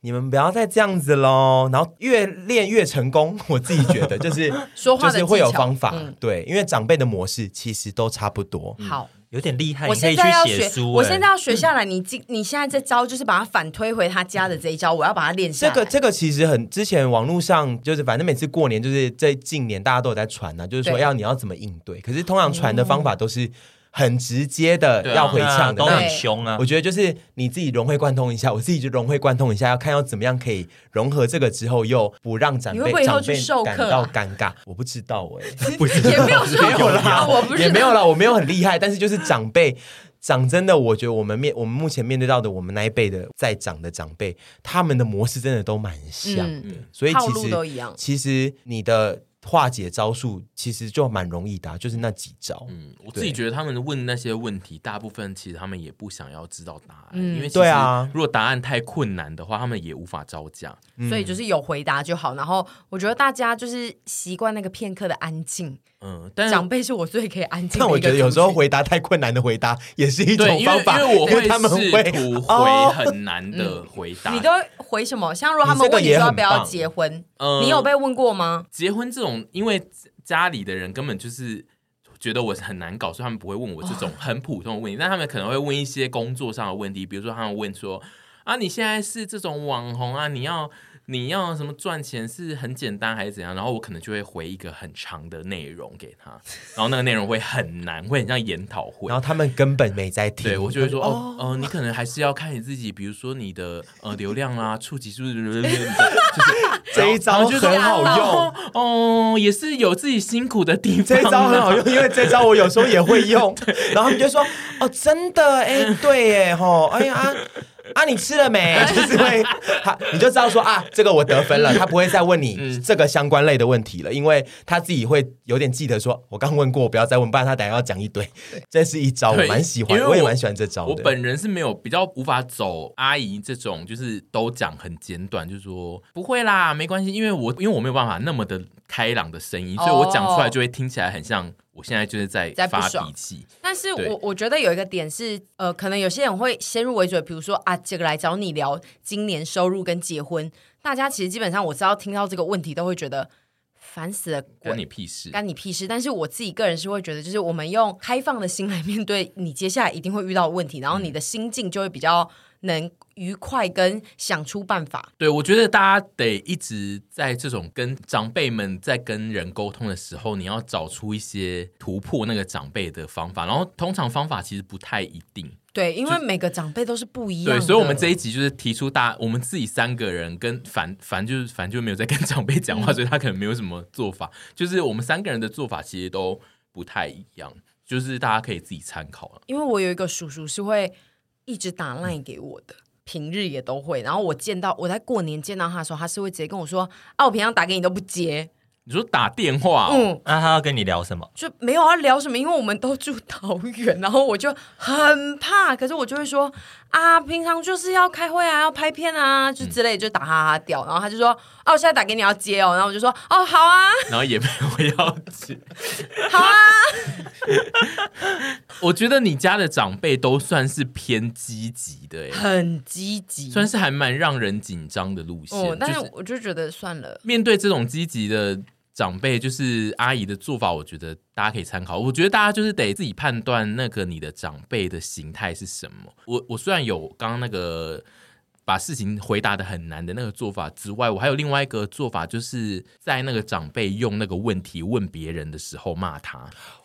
A: 你们不要再这样子喽。然后越练越成功，我自己觉得就是
C: 说话
A: 就是会有方法，嗯、对，因为长辈的模式其实都差不多。
C: 好，
D: 有点厉害。
C: 我现在要学，
D: 欸、
C: 我现在要学下来。你今你现在这招就是把它反推回他家的这一招，我要把它练下来。
A: 这个这个其实很之前网络上就是反正每次过年就是在近年大家都有在传呢、啊，就是说要你要怎么应对。可是通常传的方法都是。很直接的要回呛的，
D: 都很凶啊。
A: 我觉得就是你自己融会贯通一下，我自己就融会贯通一下，要看要怎么样可以融合这个之后，又不让长辈长辈感到尴尬。我不知道哎，
C: 也没有没有啦，我不是
A: 也没有啦，我没有很厉害，但是就是长辈。讲真的，我觉得我们面我们目前面对到的我们那一辈的在长的长辈，他们的模式真的都蛮像的，嗯、所以其实其实你的。化解招数其实就蛮容易的，啊，就是那几招。嗯，
B: 我自己觉得他们问那些问题，大部分其实他们也不想要知道答案，
C: 嗯、
B: 因为对啊，如果答案太困难的话，他们也无法招架。
C: 嗯、所以就是有回答就好。然后我觉得大家就是习惯那个片刻的安静。
B: 嗯，
C: 但长辈是我最可以安静。
A: 但我觉得有时候回答太困难的回答也是一种方法，
B: 因为，因为我会试图回很难的回答。
C: 哦嗯、你都回什么？像如果他们问你说要不要结婚，嗯、你有被问过吗？
B: 结婚这种。因为家里的人根本就是觉得我很难搞，所以他们不会问我这种很普通的问题，但他们可能会问一些工作上的问题，比如说他们问说：“啊，你现在是这种网红啊，你要。”你要什么赚钱是很简单还是怎样？然后我可能就会回一个很长的内容给他，然后那个内容会很难，会很像研讨会。
A: 然后他们根本没在听，
B: 对我就会说哦，哦，呃，你可能还是要看你自己，比如说你的呃 流量啊，触及是不是？就是
A: 这一招很好用
B: 哦，也是有自己辛苦的地方。
A: 这一招很好用，因为这招我有时候也会用。然后他们就说哦，真的哎，对耶吼，哎呀。啊，你吃了没？就是会，他你就知道说啊，这个我得分了，他不会再问你这个相关类的问题了，因为他自己会有点记得说，我刚问过，不要再问，不然他等下要讲一堆。这是一招，我蛮喜欢，我，我也蛮喜欢这招的。
B: 我本人是没有比较无法走阿姨这种，就是都讲很简短，就是说不会啦，没关系，因为我因为我没有办法那么的开朗的声音，所以我讲出来就会听起来很像。我现在就是在在发脾气，
C: 但是我我觉得有一个点是，呃，可能有些人会先入为主，比如说啊，这个来找你聊今年收入跟结婚，大家其实基本上我知道听到这个问题都会觉得烦死了，
B: 关你屁事，
C: 关你屁事。但是我自己个人是会觉得，就是我们用开放的心来面对你接下来一定会遇到的问题，然后你的心境就会比较能愉快跟想出办法。
B: 对，我觉得大家得一直在这种跟长辈们在跟人沟通的时候，你要找出一些突破那个长辈的方法。然后通常方法其实不太一定。
C: 对，因为每个长辈都是不一样的。
B: 对，所以我们这一集就是提出大，我们自己三个人跟反反就是反正就没有在跟长辈讲话，嗯、所以他可能没有什么做法。就是我们三个人的做法其实都不太一样，就是大家可以自己参考了。
C: 因为我有一个叔叔是会。一直打 line 给我的，平日也都会。然后我见到我在过年见到他的时候，他是会直接跟我说：“啊，我平常打给你都不接。”
B: 你说打电话，嗯，
D: 那他要跟你聊什么？
C: 就没有要聊什么，因为我们都住桃园，然后我就很怕，可是我就会说啊，平常就是要开会啊，要拍片啊，就之类，就打哈哈掉。然后他就说，哦，我现在打给你要接哦，然后我就说，哦，好啊，
B: 然后也没有要接，
C: 好啊。
B: 我觉得你家的长辈都算是偏积极的，
C: 很积极，
B: 算是还蛮让人紧张的路线。
C: 哦，但是我就觉得算了，
B: 面对这种积极的。长辈就是阿姨的做法，我觉得大家可以参考。我觉得大家就是得自己判断那个你的长辈的形态是什么。我我虽然有刚刚那个把事情回答的很难的那个做法之外，我还有另外一个做法，就是在那个长辈用那个问题问别人的时候骂他。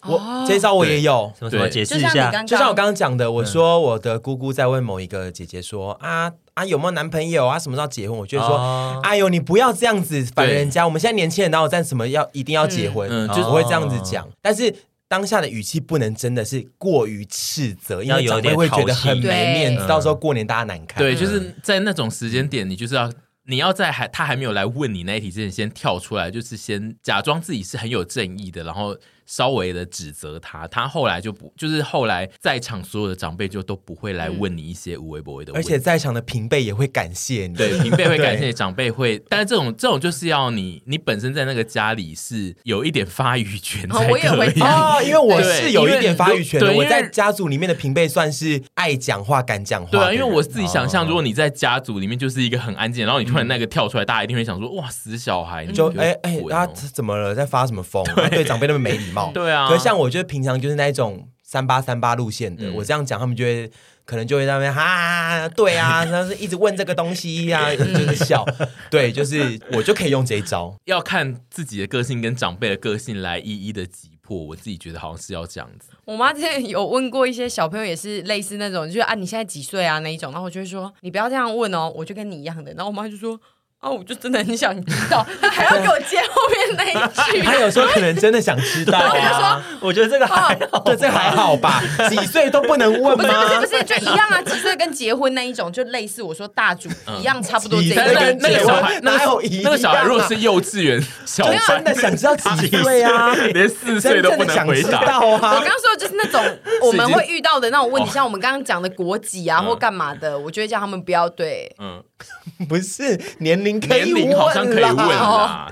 A: 我这招我也有，
D: 什么什么解释一下？
A: 就像我刚刚讲的，我说我的姑姑在问某一个姐姐说啊。啊，有没有男朋友啊？什么时候结婚？我就说，哦、哎呦，你不要这样子烦人家。我们现在年轻人哪有在什么要一定要结婚？嗯，就是我会这样子讲。哦、但是当下的语气不能真的是过于斥责，因为长辈会觉得很没面子。到时候过年大家难看。
B: 对，就是在那种时间点，你就是要你要在还他还没有来问你那一题之前，先跳出来，就是先假装自己是很有正义的，然后。稍微的指责他，他后来就不，就是后来在场所有的长辈就都不会来问你一些无微不微的问题，
A: 而且在场的平辈也会感谢你，
B: 对，平辈会感谢你，长辈会，但是这种这种就是要你，你本身在那个家里是有一点发语权才可以
A: 哦，因为我是有一点发语权的，我在家族里面的平辈算是爱讲话、敢讲话，
B: 对啊，因为我自己想象，如果你在家族里面就是一个很安静，然后你突然那个跳出来，大家一定会想说，哇，死小孩，你
A: 就哎哎，他怎么了，在发什么疯？对长辈那么没礼貌。
B: 对啊，
A: 可是像我觉得平常就是那一种三八三八路线的，嗯、我这样讲，他们就会可能就会在那边哈，对啊，然后是一直问这个东西呀、啊，就是笑，对，就是我就可以用这一招，
B: 要看自己的个性跟长辈的个性来一一的击破，我自己觉得好像是要这样子。
C: 我妈之前有问过一些小朋友，也是类似那种，就是啊，你现在几岁啊那一种，然后我就会说，你不要这样问哦，我就跟你一样的。然后我妈就说。啊，我就真的很想知道，他还要给我接后面那一 句。
A: 他有时候可能真的想知道啊。
D: 我觉得这个还好，
A: 对，这个还好吧？几岁都不能问吗？
C: 不是不是，就一样啊。几岁跟结婚那一种，就类似我说大主一样，差不多这个。
B: 那个小孩哪有一样？那个小孩如果是幼稚园小孩，
A: 真的想知道几岁啊？
B: 连四岁都不能回答啊！
C: 我刚刚说的就是那种我们会遇到的那种问题，像我们刚刚讲的国籍啊或干嘛的，我就会叫他们不要对。嗯。
A: 不是年龄，
B: 年龄好像可以问啦。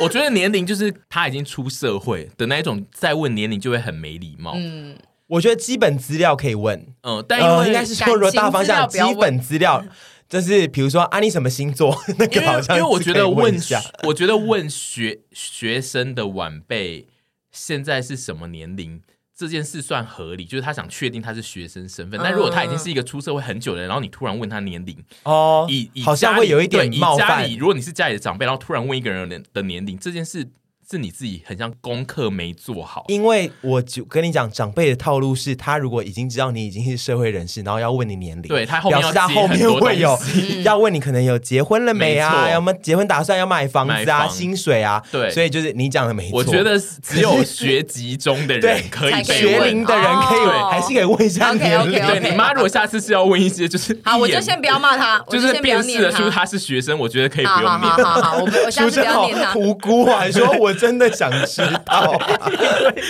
B: 我觉得年龄就是他已经出社会的那一种，再问年龄就会很没礼貌。嗯，
A: 我觉得基本资料可以问，
B: 嗯，但因为、呃、应
A: 该是说，如果大方向基本资料就是比如说啊，你什么星座？那个好像
B: 因为我觉得问，我觉得问学学生的晚辈现在是什么年龄？这件事算合理，就是他想确定他是学生身份。但如果他已经是一个出社会很久的人，然后你突然问他年龄，
A: 哦，
B: 以以
A: 好像会有一点冒犯。
B: 如果你是家里的长辈，然后突然问一个人的年龄，这件事。是你自己很像功课没做好，
A: 因为我就跟你讲，长辈的套路是他如果已经知道你已经是社会人士，然后要问你年龄，
B: 对他后面要
A: 他后面会有要问你可能有结婚了没啊，有没有结婚打算要买房子啊，薪水啊，
B: 对，
A: 所以就是你讲的没错。
B: 我觉得只有学籍中的人可以
A: 学龄的人可以还是可以问一下年龄。
B: 对你妈如果下次是要问一些，就是
C: 好，我就先不要骂他，
B: 就是辨识的出他。是学生，我觉得可以不用念。
C: 好好好，我我下次不要念他。
A: 无辜还说我真的想。知道，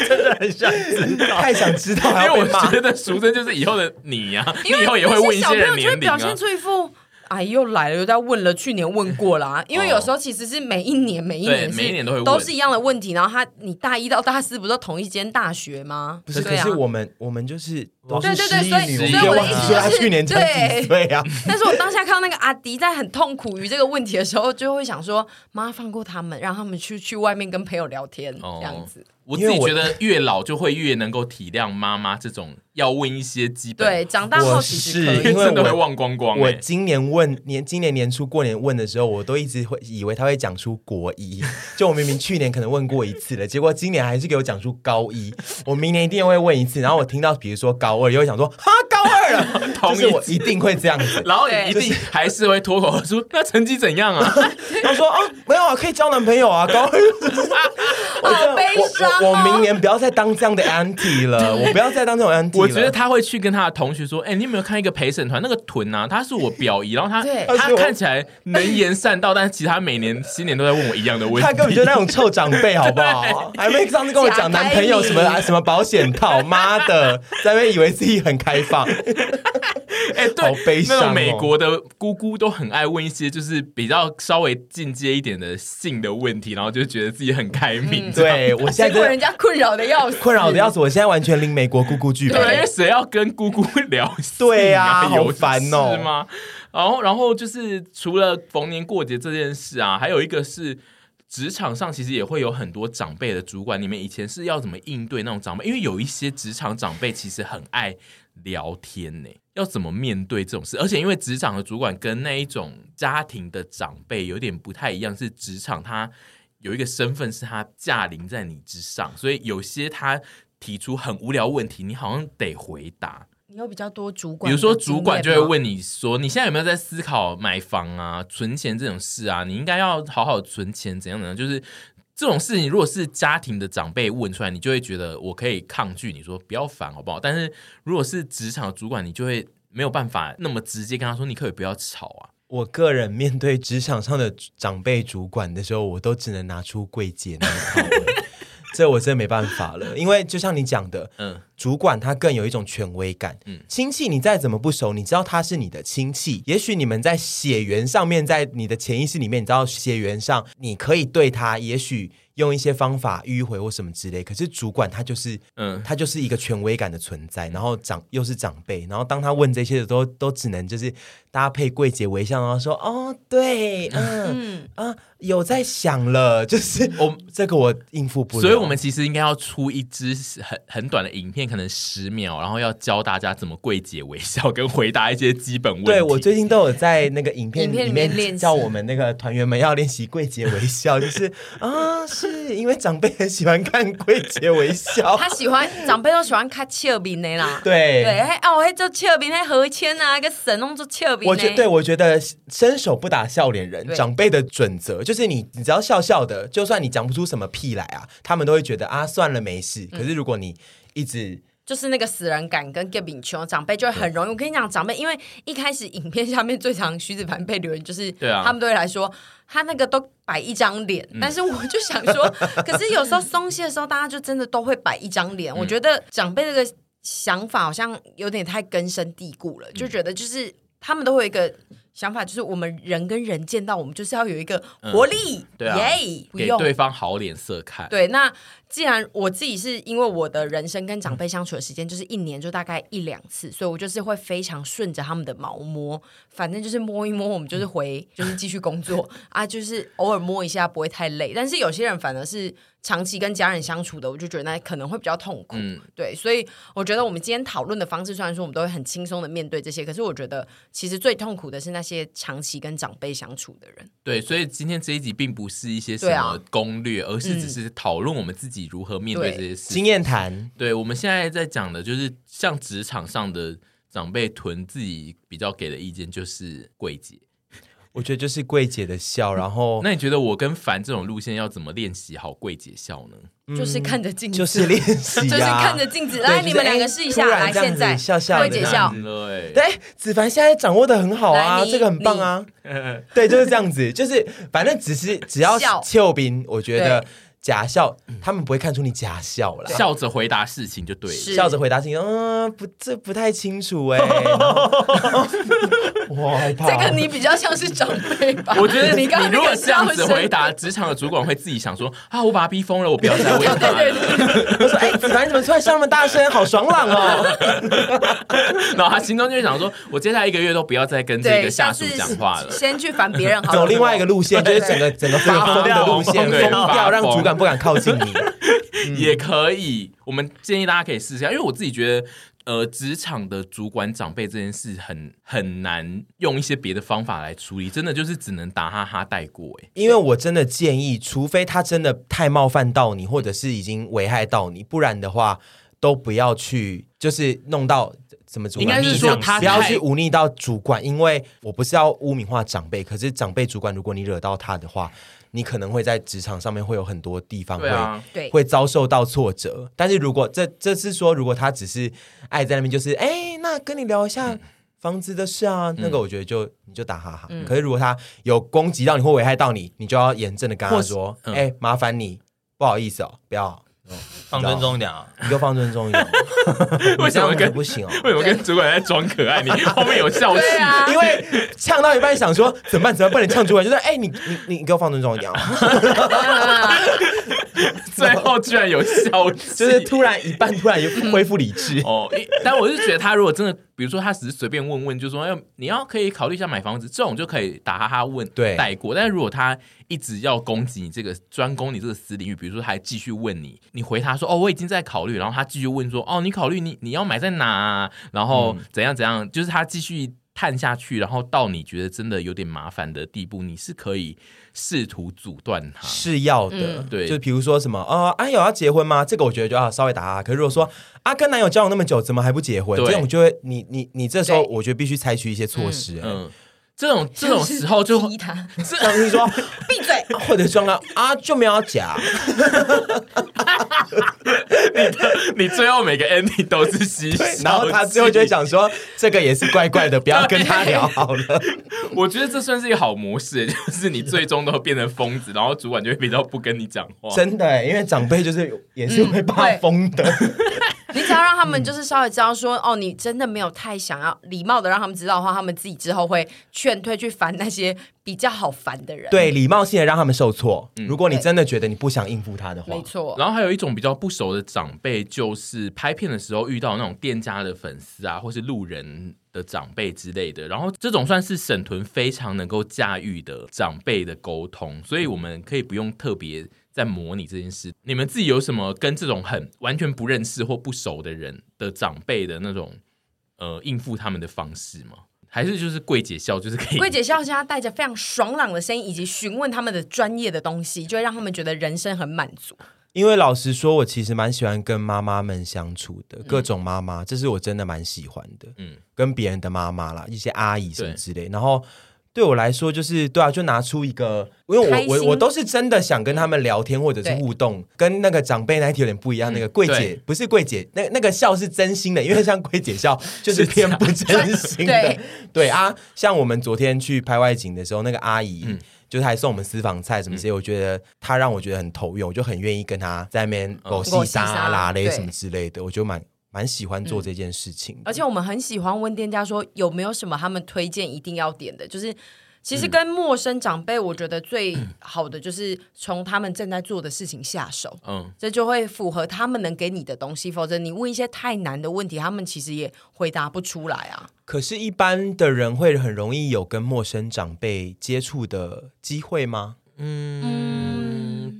A: 真的很想知道，太想知道，
B: 因为我觉得淑珍就是以后的你呀，你以后也会问一些人年龄啊。
C: 表现出一副哎，又来了，又在问了，去年问过啦。因为有时候其实是每一年、每一年、
B: 每一年都会
C: 都是一样的问题。然后他，你大一到大四不是都同一间大学吗？
A: 不是，可是我们我们就是都是
C: 失忆女，
A: 所以我的意思就是去年才几岁啊？
C: 但是我当下看到那个阿迪在很痛苦于这个问题的时候，就会想说：妈，放过他们，让他们去去外面跟朋友聊天，这样子。
B: 我自己觉得越老就会越能够体谅妈妈这种要问一些基本。
C: 对，长大后其实
B: 因为真的会忘光光、欸。
A: 我今年问年，今年年初过年问的时候，我都一直会以为他会讲出国一，就我明明去年可能问过一次了，结果今年还是给我讲出高一。我明年一定会问一次，然后我听到比如说高我也会想说哈高啊了，就是我一定会这样子，
B: 然后你一定还是会脱口而出，那成绩怎样啊？
A: 他说啊，没有啊，可以交男朋友啊，高二。
C: 好悲伤。
A: 我明年不要再当这样的 auntie 了，我不要再当这种 auntie。
B: 我觉得他会去跟他的同学说：“哎，你有没有看一个陪审团？那个屯啊，他是我表姨，然后他他看起来能言善道，但是其实他每年新年都在问我一样的问题。他
A: 根本就那种臭长辈，好不好？还没上次跟我讲男朋友什么啊什么保险套，妈的，在那边以为自己很开放。
B: 哎，对，那种美国的姑姑都很爱问一些就是比较稍微进阶一点的性的问题，然后就觉得自己很开明。
A: 对我现在
C: 人家困扰的要死，
A: 困扰的要死。我现在完全领美国姑姑剧本。
B: 对，因为谁要跟姑姑聊？
A: 对呀，有烦哦，
B: 是吗？然后，然后就是除了逢年过节这件事啊，还有一个是职场上其实也会有很多长辈的主管。你们以前是要怎么应对那种长辈？因为有一些职场长辈其实很爱聊天呢，要怎么面对这种事？而且因为职场的主管跟那一种家庭的长辈有点不太一样，是职场他。有一个身份是他驾临在你之上，所以有些他提出很无聊问题，你好像得回答。
C: 你有比较多主管，
B: 比如说主管就会问你说：“你现在有没有在思考买房啊、存钱这种事啊？你应该要好好存钱，怎样怎样？就是这种事情，如果是家庭的长辈问出来，你就会觉得我可以抗拒，你说不要烦好不好？但是如果是职场主管，你就会没有办法那么直接跟他说：你可以不要吵啊。”
A: 我个人面对职场上的长辈主管的时候，我都只能拿出柜姐那一套，这我真的没办法了。因为就像你讲的，嗯，主管他更有一种权威感，嗯，亲戚你再怎么不熟，你知道他是你的亲戚，也许你们在血缘上面，在你的潜意识里面，你知道血缘上你可以对他，也许。用一些方法迂回或什么之类，可是主管他就是，嗯，他就是一个权威感的存在，然后长又是长辈，然后当他问这些的都都只能就是搭配柜姐微笑，然后说哦，对，嗯嗯啊，有在想了，就是我这个我应付不了，
B: 所以我们其实应该要出一支很很短的影片，可能十秒，然后要教大家怎么柜姐微笑，跟回答一些基本问题。
A: 对，我最近都有在那个影片里面
C: 练习，
A: 叫我们那个团员们要练习柜姐微笑，就是啊，是因为长辈很喜欢看柜姐微笑，
C: 他喜欢长辈都喜欢看笑面的啦。
A: 对
C: 对，哎哦，哎做笑面，哎何谦啊，个神弄做笑面。
A: 我觉对，我觉得伸手不打笑脸人，长辈的准则就是你，你只要笑笑的，就算你讲不出什么屁来啊，他们都会觉得啊，算了，没事。可是如果你一直
C: 就是那个死人感跟 g 饼穷，长辈就会很容易。我跟你讲，长辈因为一开始影片下面最常徐子凡被留言，就是对啊，他们都会来说他那个都摆一张脸。但是我就想说，可是有时候松懈的时候，大家就真的都会摆一张脸。我觉得长辈这个想法好像有点太根深蒂固了，就觉得就是他们都会有一个。想法就是，我们人跟人见到，我们就是要有一个活力，
B: 对啊，给对方好脸色看。
C: 对，那既然我自己是因为我的人生跟长辈相处的时间就是一年就大概一两次，所以我就是会非常顺着他们的毛摸，反正就是摸一摸，我们就是回，就是继续工作 啊，就是偶尔摸一下不会太累。但是有些人反而是。长期跟家人相处的，我就觉得那可能会比较痛苦。嗯，对，所以我觉得我们今天讨论的方式，虽然说我们都会很轻松的面对这些，可是我觉得其实最痛苦的是那些长期跟长辈相处的人。
B: 对，所以今天这一集并不是一些什么攻略，啊、而是只是讨论我们自己如何面对这些事。经验谈。对，我们现在在讲的就是像职场上的长辈囤自己比较给的意见，就是柜姐。
A: 我觉得就是柜姐的笑，然后
B: 那你觉得我跟凡这种路线要怎么练习好柜姐笑呢？
C: 嗯、就是看着镜子，
A: 就是练习、啊，
C: 就是看着镜子。来，你们两个试一下，来，现在
A: 笑笑
C: 柜姐笑。
A: 对，子凡现在掌握的很好啊，这个很棒啊。对，就是这样子，就是反正只是只要秀斌，我觉得。假笑，他们不会看出你假笑了。
B: 笑着回答事情就对了，
A: 笑着回答事情，嗯，不，这不太清楚哎。我害怕。
C: 这个你比较像是长辈吧？
B: 我觉得你你如果这样子回答，职场的主管会自己想说啊，我把他逼疯了，我不要再问他了。
A: 我说，哎，子凡你怎么突然笑那么大声？好爽朗哦。
B: 然后他心中就想说，我接下来一个月都不要再跟这个下属讲话了，
C: 先去烦别人好，
A: 走另外一个路线，就是整个整个发疯的路线，疯掉，让主管。不敢靠近你，
B: 也可以。我们建议大家可以试一下，因为我自己觉得，呃，职场的主管长辈这件事很很难用一些别的方法来处理，真的就是只能打哈哈带过。哎，
A: 因为我真的建议，除非他真的太冒犯到你，或者是已经危害到你，不然的话，都不要去，就是弄到怎么主管，
B: 应该是说他
A: 不要去忤逆到主管，因为我不是要污名化长辈，可是长辈主管，如果你惹到他的话。你可能会在职场上面会有很多地方会、啊、会遭受到挫折，但是如果这这是说，如果他只是爱在那边，就是哎，那跟你聊一下房子的事啊，嗯、那个我觉得就你就打哈哈。嗯、可是如果他有攻击到你或危害到你，你就要严正的跟他说，哎、嗯，麻烦你，不好意思哦，不要。
D: 放尊重一点啊！
A: 你就放尊重一点。
B: 为什么跟
A: 不行哦？
B: 为什么跟主管在装可爱？你 后面有笑气，
A: 因为唱到一半想说怎么办？怎么办？不能呛主管，就是哎，你你你给我放尊重一点啊！
B: 最后居然有笑气，
A: 就是突然一半突然又恢复理智
B: 哦。但我是觉得他如果真的，比如说他只是随便问问，就说要你要可以考虑一下买房子，这种就可以打哈哈问对带过。但是如果他一直要攻击你这个专攻你这个私领域，比如说还继续问你，你回他说哦，我已经在考虑，然后他继续问说哦，你考虑你你要买在哪啊？然后怎样怎样，就是他继续探下去，然后到你觉得真的有点麻烦的地步，你是可以试图阻断他，
A: 是要的，对，就比如说什么啊，阿友要结婚吗？这个我觉得就要稍微打啊。可是如果说啊，跟男友交往那么久，怎么还不结婚？这种就会你你你这时候我觉得必须采取一些措施，嗯。
B: 这种 这种时候就，
C: 他
A: 这种你说 闭嘴，或者装了啊就没有讲，
B: 你的你最后每个 ending 都是嘻嘻，
A: 然后他最后就会讲说这个也是怪怪的，不要跟他聊好了。
B: 我觉得这算是一个好模式，就是你最终都变成疯子，然后主管就会比较不跟你讲话。
A: 真的，因为长辈就是也是会怕疯的。
C: 你只要让他们就是稍微知道说，哦，你真的没有太想要礼貌的让他们知道的话，他们自己之后会劝退去烦那些比较好烦的人。
A: 对，礼貌性的让他们受挫。嗯、如果你真的觉得你不想应付他的话，
C: 没错。
B: 然后还有一种比较不熟的长辈，就是拍片的时候遇到那种店家的粉丝啊，或是路人。的长辈之类的。然后这种算是沈屯非常能够驾驭的长辈的沟通，所以我们可以不用特别在模拟这件事。你们自己有什么跟这种很完全不认识或不熟的人的长辈的那种呃应付他们的方式吗？还是就是柜姐笑，就是可以
C: 柜姐笑，现在带着非常爽朗的声音，以及询问他们的专业的东西，就会让他们觉得人生很满足。
A: 因为老实说，我其实蛮喜欢跟妈妈们相处的，各种妈妈，这是我真的蛮喜欢的。嗯，跟别人的妈妈啦，一些阿姨什么之类，然后。对我来说，就是对啊，就拿出一个，因为我我我都是真的想跟他们聊天或者是互动，跟那个长辈那一题有点不一样。嗯、那个柜姐不是柜姐，那那个笑是真心的，因为像柜姐笑就是偏不真心的。对，对啊，像我们昨天去拍外景的时候，那个阿姨、嗯、就是还送我们私房菜什么之类，嗯、我觉得她让我觉得很投缘，我就很愿意跟她在那边狗戏沙拉嘞什么之类的，我觉得蛮。蛮喜欢做这件事情、嗯，
C: 而且我们很喜欢问店家说有没有什么他们推荐一定要点的。就是其实跟陌生长辈，我觉得最好的就是从他们正在做的事情下手，嗯，这就会符合他们能给你的东西。否则你问一些太难的问题，他们其实也回答不出来啊。
A: 可是，一般的人会很容易有跟陌生长辈接触的机会吗？
B: 嗯，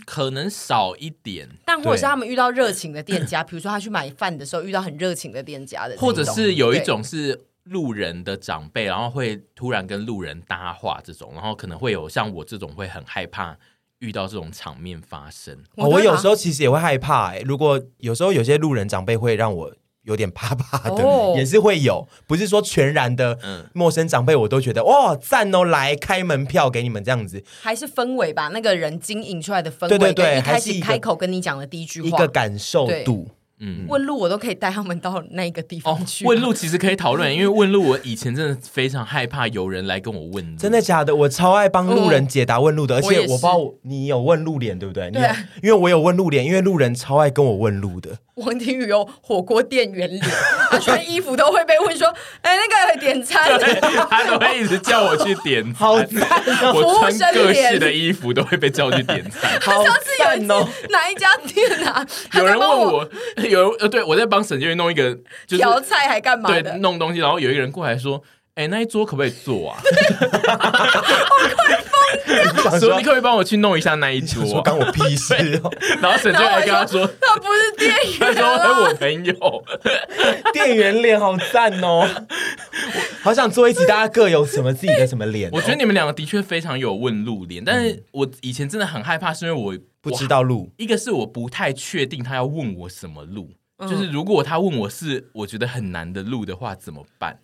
B: 可能少一点，
C: 但或者是他们遇到热情的店家，比如说他去买饭的时候遇到很热情的店家的，
B: 或者是有一种是路人的长辈，然后会突然跟路人搭话这种，然后可能会有像我这种会很害怕遇到这种场面发生。
A: 哦，我有时候其实也会害怕，欸，如果有时候有些路人长辈会让我。有点怕怕的，哦、也是会有，不是说全然的陌生长辈，我都觉得哇赞哦，来开门票给你们这样子，
C: 还是氛围吧，那个人经营出来的氛围，
A: 对对对，
C: 一开始开口跟你讲的第一句话，
A: 一个感受度。
C: 嗯，问路我都可以带他们到那个地方去。
B: 问路其实可以讨论，因为问路我以前真的非常害怕有人来跟我问路。
A: 真的假的？我超爱帮路人解答问路的，而且我不知道你有问路脸对不对？对，因为我有问路脸，因为路人超爱跟我问路的。
C: 王庭宇有火锅店员脸，他穿衣服都会被问说：“哎，那个点餐。”
B: 他都会一直叫我去点。
A: 好！
B: 我穿各式的衣服都会被叫去点餐。
C: 好赞哦！哪一家店啊？
B: 有人问我。有呃，对我在帮沈建宇弄一个，就是
C: 调菜还干嘛？
B: 对，弄东西，然后有一个人过来说：“哎，那一桌可不可以坐啊？”
C: 我快疯
B: 掉！你可不可以帮我去弄一下那一桌？
A: 关我屁事哦！
B: 然后沈建宇还跟他说：“
C: 他不是店员，
B: 他说是我朋友。”
A: 店员脸好赞哦！好想做一集，大家各有什么自己的什么脸？
B: 我觉得你们两个的确非常有问路脸，但是我以前真的很害怕，是因为我。
A: 不知道路，
B: 一个是我不太确定他要问我什么路，嗯、就是如果他问我是我觉得很难的路的话怎么办？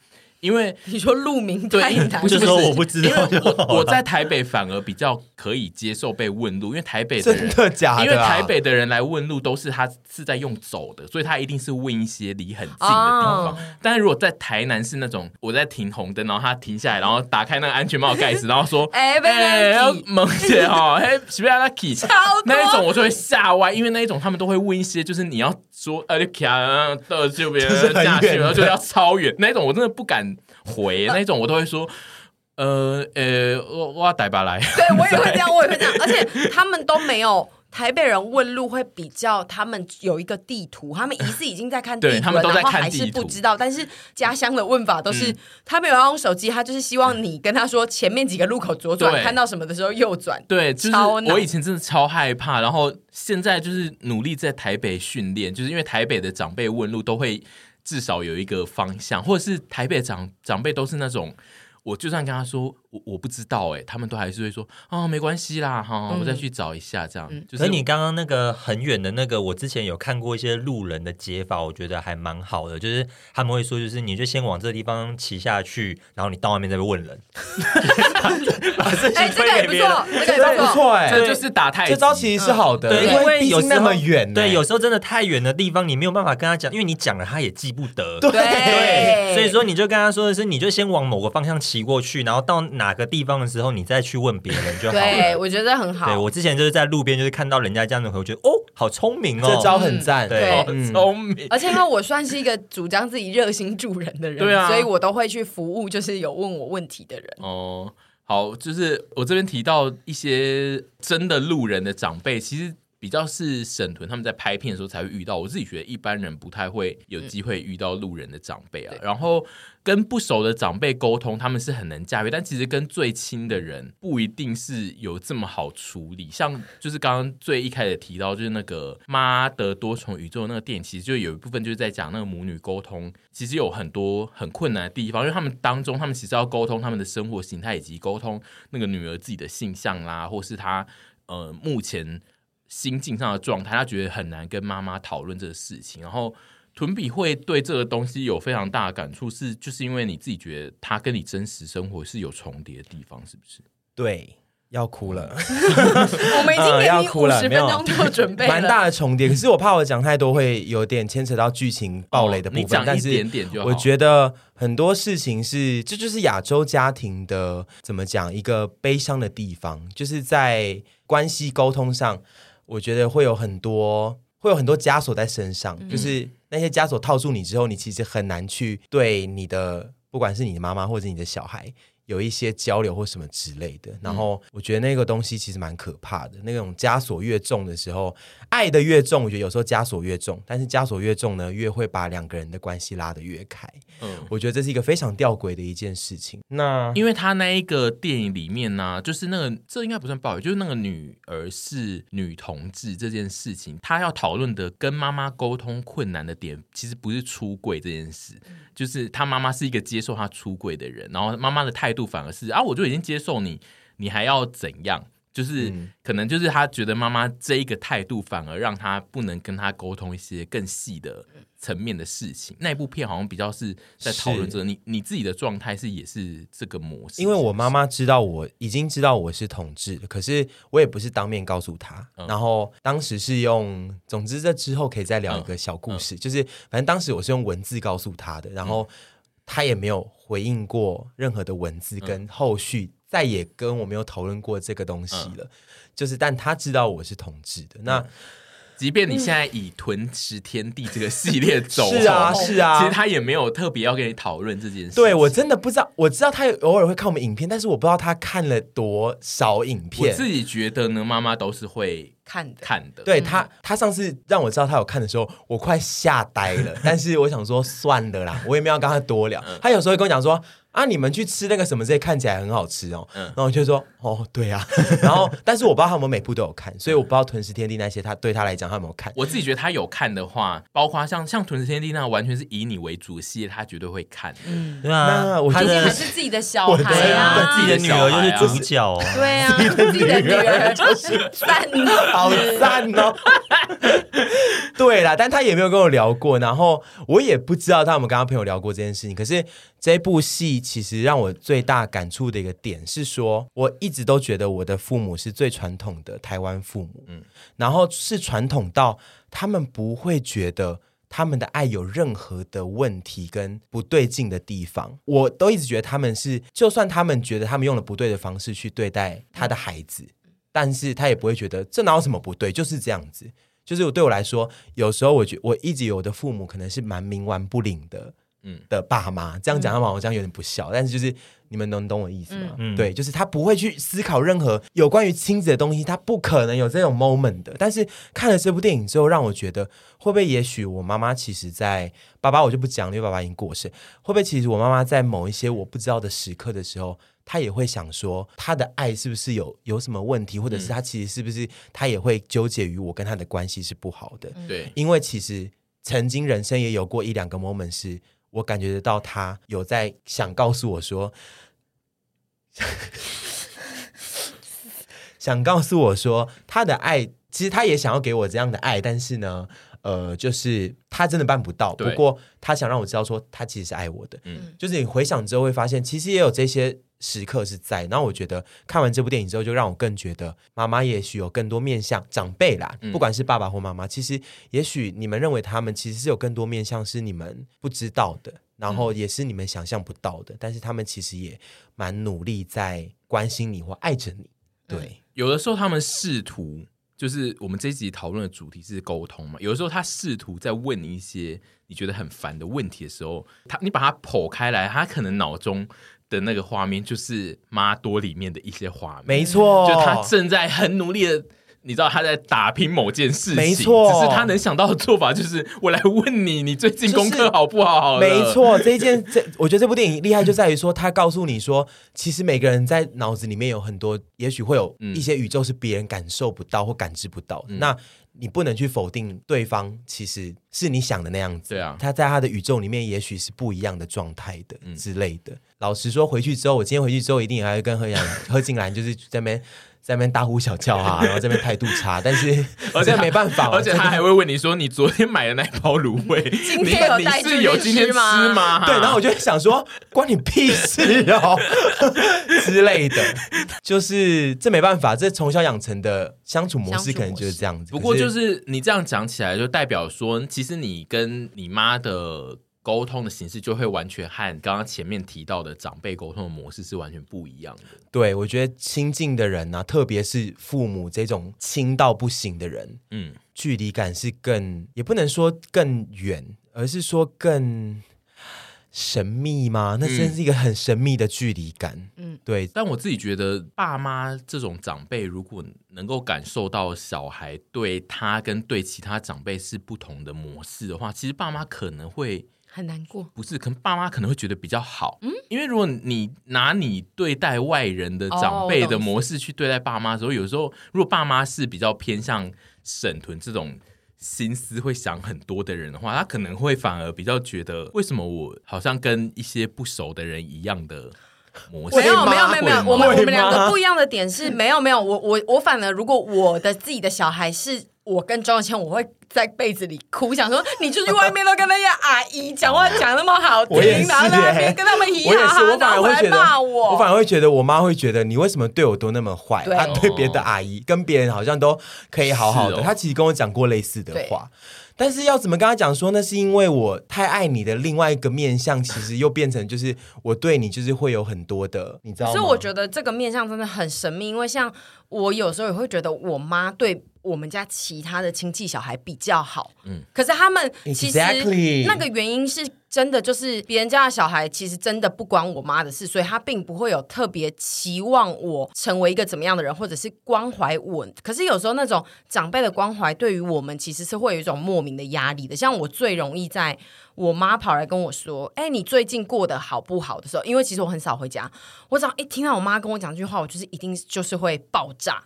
B: 因为
C: 你说路名太难，
B: 不是
A: 说我不知道。
B: 我我在台北反而比较可以接受被问路，因为台北
A: 的人真的假的、啊？
B: 因为台北的人来问路都是他是在用走的，所以他一定是问一些离很近的地方。哦、但是如果在台南是那种我在停红灯，然后他停下来，然后打开那个安全帽盖子，然后说：“哎、欸，要猛些哈，哎，是不是要他骑？”那一种我就会吓歪，因为那一种他们都会问一些，就是你要说呃，你骑啊，到这边下去，然后就要超远那一种，我真的不敢。回那种我都会说，呃呃，我我要带爸来。
C: 对我也会这样，我也会这样，而且他们都没有台北人问路会比较，他们有一个地图，他们疑似已经在看地图了，
B: 他们都在看
C: 然后还是不知道。但是家乡的问法都是，嗯、他没有要用手机，他就是希望你跟他说前面几个路口左转，看到什么的时候右转。
B: 对，就是我以前真的超害怕，然后现在就是努力在台北训练，就是因为台北的长辈问路都会。至少有一个方向，或者是台北长长辈都是那种。我就算跟他说我我不知道哎，他们都还是会说啊，没关系啦哈，我再去找一下这样。就是
D: 你刚刚那个很远的那个，我之前有看过一些路人的解法，我觉得还蛮好的。就是他们会说，就是你就先往这个地方骑下去，然后你到外面再问人。
C: 把事情推给别人，这招
A: 不错哎，
B: 这就是打太极。
A: 这招其实是好的，
D: 对，因为有那么
A: 远，
D: 对，有时候真的太远的地方，你没有办法跟他讲，因为你讲了他也记不得。
A: 对
D: 对，所以说你就跟他说的是，你就先往某个方向骑。骑过去，然后到哪个地方的时候，你再去问别人就好了。
C: 对，我觉得很好。
D: 对，我之前就是在路边，就是看到人家这样子，我觉得哦，好聪明哦，
A: 这招很赞，
C: 对，
B: 聪明。
C: 而且因为我算是一个主张自己热心助人的人，对啊，所以我都会去服务，就是有问我问题的人。
B: 哦，好，就是我这边提到一些真的路人的长辈，其实。比较是沈屯他们在拍片的时候才会遇到。我自己觉得一般人不太会有机会遇到路人的长辈啊。然后跟不熟的长辈沟通，他们是很能驾驭，但其实跟最亲的人不一定是有这么好处理。像就是刚刚最一开始提到，就是那个《妈的多重宇宙》那个电影，其实就有一部分就是在讲那个母女沟通，其实有很多很困难的地方，因为他们当中，他们其实要沟通他们的生活形态，以及沟通那个女儿自己的性向啦，或是她呃目前。心境上的状态，他觉得很难跟妈妈讨论这个事情。然后屯比会对这个东西有非常大的感触，是就是因为你自己觉得他跟你真实生活是有重叠的地方，是不是？
A: 对，要哭了。
C: 我们已经给你五十分钟做准备了，
A: 蛮大的重叠。可是我怕我讲太多会有点牵扯到剧情暴雷的部分。
B: 哦、点点就好。
A: 但是我觉得很多事情是，这就是亚洲家庭的怎么讲一个悲伤的地方，就是在关系沟通上。我觉得会有很多，会有很多枷锁在身上，嗯、就是那些枷锁套住你之后，你其实很难去对你的，不管是你的妈妈或者你的小孩。有一些交流或什么之类的，然后我觉得那个东西其实蛮可怕的。嗯、那种枷锁越重的时候，爱的越重，我觉得有时候枷锁越重，但是枷锁越重呢，越会把两个人的关系拉得越开。嗯，我觉得这是一个非常吊诡的一件事情。那
B: 因为他那一个电影里面呢、啊，就是那个这应该不算暴力，就是那个女儿是女同志这件事情，他要讨论的跟妈妈沟通困难的点，其实不是出柜这件事，就是他妈妈是一个接受他出柜的人，然后妈妈的态度反而是啊，我就已经接受你，你还要怎样？就是、嗯、可能就是他觉得妈妈这一个态度，反而让他不能跟他沟通一些更细的层面的事情。那一部片好像比较是在讨论这个，你你自己的状态是也是这个模式。
A: 因为我妈妈知道我已经知道我是同志，可是我也不是当面告诉她。嗯、然后当时是用，总之这之后可以再聊一个小故事，嗯嗯、就是反正当时我是用文字告诉她的，然后她也没有回应过任何的文字跟后续。再也跟我没有讨论过这个东西了，嗯、就是，但他知道我是同志的。那、嗯、
B: 即便你现在以《吞食天地》这个系列走，
A: 是啊，是啊，
B: 其实他也没有特别要跟你讨论这件事。
A: 对，我真的不知道，我知道他偶尔会看我们影片，但是我不知道他看了多少影片。
B: 我自己觉得呢，妈妈都是会看的，看的。
A: 对他，他上次让我知道他有看的时候，我快吓呆了。但是我想说，算了啦，我也没有跟他多聊。嗯、他有时候会跟我讲说。啊！你们去吃那个什么，这些看起来很好吃哦。嗯，然后我就说，哦，对啊。然后，但是我不知道他们每部都有看，所以我不知道《吞食天地》那些，他对他来讲他有没有看。
B: 我自己觉得他有看的话，包括像像《吞食天地》那完全是以你为主系列，他绝对会看。
C: 嗯，
A: 对啊。那我觉得
C: 还是自己的小孩啊，
D: 自己的女儿就是主角。
C: 哦对啊，自己的女儿就是 赞，
A: 好赞哦。对啦，但他也没有跟我聊过，然后我也不知道他有没有跟他朋友聊过这件事情。可是这部戏其实让我最大感触的一个点是说，我一直都觉得我的父母是最传统的台湾父母，嗯，然后是传统到他们不会觉得他们的爱有任何的问题跟不对劲的地方。我都一直觉得他们是，就算他们觉得他们用了不对的方式去对待他的孩子，但是他也不会觉得这哪有什么不对，就是这样子。就是我对我来说，有时候我觉我一直有的父母可能是蛮冥顽不灵的，嗯的爸妈。这样讲的话，我这样有点不孝。但是就是你们能懂我意思吗？嗯、对，就是他不会去思考任何有关于亲子的东西，他不可能有这种 moment 的。但是看了这部电影之后，让我觉得会不会也许我妈妈其实在爸爸我就不讲了，因为爸爸已经过世。会不会其实我妈妈在某一些我不知道的时刻的时候，他也会想说，他的爱是不是有有什么问题，或者是他其实是不是他也会纠结于我跟他的关系是不好的？
B: 对，
A: 因为其实曾经人生也有过一两个 moment，是我感觉得到他有在想告诉我说，想告诉我说他的爱，其实他也想要给我这样的爱，但是呢。呃，就是他真的办不到，不过他想让我知道说他其实是爱我的。嗯，就是你回想之后会发现，其实也有这些时刻是在。然后我觉得看完这部电影之后，就让我更觉得妈妈也许有更多面向长辈啦，嗯、不管是爸爸或妈妈，其实也许你们认为他们其实是有更多面向是你们不知道的，然后也是你们想象不到的。嗯、但是他们其实也蛮努力在关心你或爱着你。对，嗯、
B: 有的时候他们试图。就是我们这一集讨论的主题是沟通嘛，有的时候他试图在问你一些你觉得很烦的问题的时候，他你把它剖开来，他可能脑中的那个画面就是妈多里面的一些画面，
A: 没错，
B: 就他正在很努力的你知道他在打拼某件事情，
A: 没错，
B: 只是他能想到的做法就是我来问你，你最近功课好不好，好？
A: 没错，这一件 这我觉得这部电影厉害就在于说，他告诉你说，其实每个人在脑子里面有很多，也许会有一些宇宙是别人感受不到或感知不到。嗯、那你不能去否定对方，其实是你想的那样子。
B: 对啊，
A: 他在他的宇宙里面也许是不一样的状态的、嗯、之类的。老实说，回去之后，我今天回去之后一定还会跟何阳何静兰就是在那边。在那边大呼小叫啊，然后这边态度差，但是 而且没办法，
B: 而且他还会问你说：“你昨天买的那包芦荟，
C: 今天有带去吃吗？”
A: 对，然后我就想说：“关你屁事哦 之类的。”就是这没办法，这从小养成的相处模式可能就是这样子。
B: 不过就是你这样讲起来，就代表说，其实你跟你妈的。沟通的形式就会完全和刚刚前面提到的长辈沟通的模式是完全不一样的。
A: 对，我觉得亲近的人呢、啊，特别是父母这种亲到不行的人，嗯，距离感是更，也不能说更远，而是说更神秘吗？那真是一个很神秘的距离感。嗯，对。
B: 但我自己觉得，爸妈这种长辈，如果能够感受到小孩对他跟对其他长辈是不同的模式的话，其实爸妈可能会。
C: 很难过，
B: 不是，可能爸妈可能会觉得比较好，嗯，因为如果你拿你对待外人的长辈的模式去对待爸妈的时候，有时候如果爸妈是比较偏向沈屯这种心思会想很多的人的话，他可能会反而比较觉得，为什么我好像跟一些不熟的人一样的模式？
C: 没有，没有，没有，没有，我们我们两个不一样的点是没有，没有，我我我反而如果我的自己的小孩是。我跟庄有谦，我会在被子里哭，想说你出去外面都跟那些阿姨讲话讲那么好听，然后在那边跟他们嘻嘻哈哈，然后回来骂我。
A: 我反而会觉得，我妈会觉得你为什么对我都那么坏？她对别的阿姨跟别人好像都可以好好的。她其实跟我讲过类似的话，但是要怎么跟她讲说那？是因为我太爱你的另外一个面相，其实又变成就是我对你就是会有很多的，你知道吗？
C: 所以我觉得这个面相真的很神秘，因为像我有时候也会觉得我妈对。我们家其他的亲戚小孩比较好，嗯，可是他们其实那个原因是真的，就是别人家的小孩其实真的不关我妈的事，所以他并不会有特别期望我成为一个怎么样的人，或者是关怀我。可是有时候那种长辈的关怀对于我们其实是会有一种莫名的压力的。像我最容易在我妈跑来跟我说：“哎，你最近过得好不好？”的时候，因为其实我很少回家，我只要一听到我妈跟我讲这句话，我就是一定就是会爆炸。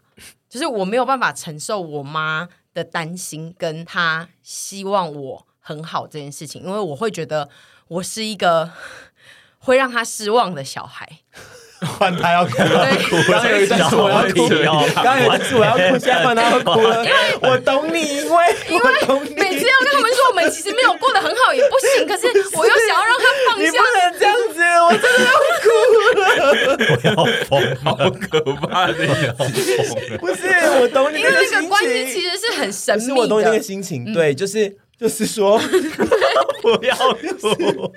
C: 就是我没有办法承受我妈的担心，跟她希望我很好这件事情，因为我会觉得我是一个 会让她失望的小孩。
A: 换他 要哭了，刚刚有一段是我要哭，刚刚有一段是我要哭，现在换他要哭了。因为我懂你，因为
C: 因为每次要跟他们说我们其实没有过得很好也不行，可是 我又想要让他放下。
A: 你不能这样子，我真的要哭了，我要疯，
B: 好可怕的要疯。
A: 不是，我懂你，
C: 因为那个关系其实是很神秘的。
A: 我懂你那个心情，对，就是。就是说，不要哭。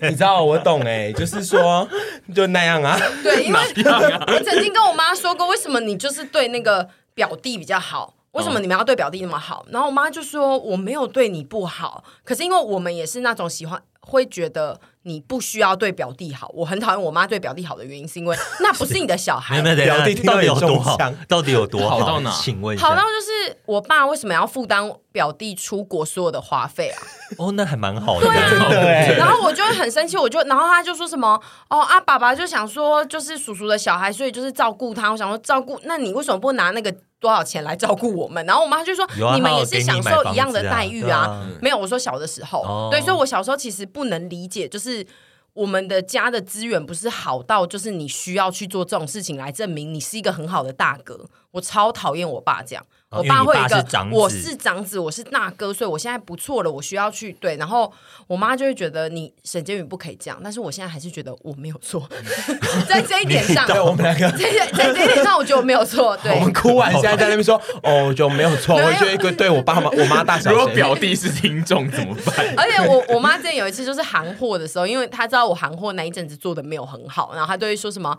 A: 你知道我懂哎，就是说，就那样啊。
C: 对，因为我曾经跟我妈说过，为什么你就是对那个表弟比较好？为什么你们要对表弟那么好？然后我妈就说，我没有对你不好，可是因为我们也是那种喜欢，会觉得。你不需要对表弟好，我很讨厌我妈对表弟好的原因，是因为 那不是你的小孩。
A: 表弟到底有多好？
D: 到底有多好？
B: 好到哪？
D: 请问，
C: 好到就是我爸为什么要负担表弟出国所有的花费啊？
D: 哦，那还蛮好的。
C: 对啊，然后我就会很生气，我就然后他就说什么哦啊，爸爸就想说就是叔叔的小孩，所以就是照顾他。我想说照顾，那你为什么不拿那个多少钱来照顾我们？然后我妈就说你们也是享受一样的待遇啊。没有，我说小的时候，对，所以我小时候其实不能理解，就是。是我们的家的资源不是好到，就是你需要去做这种事情来证明你是一个很好的大哥。我超讨厌我爸这样。我爸会一个，我是长子，我是大哥，所以我现在不错了，我需要去对。然后我妈就会觉得你沈建宇不可以这样，但是我现在还是觉得我没有错，在这一点上，
A: 对我们两个，
C: 在在这一点上，我觉得我没有错。对，
A: 我们哭完现在在那边说，哦，就没有错。我觉得一个对我爸妈，我妈大小，
B: 如果表弟是听众怎么办？
C: 而且我我妈之前有一次就是行货的时候，因为她知道我行货那一阵子做的没有很好，然后她都会说什么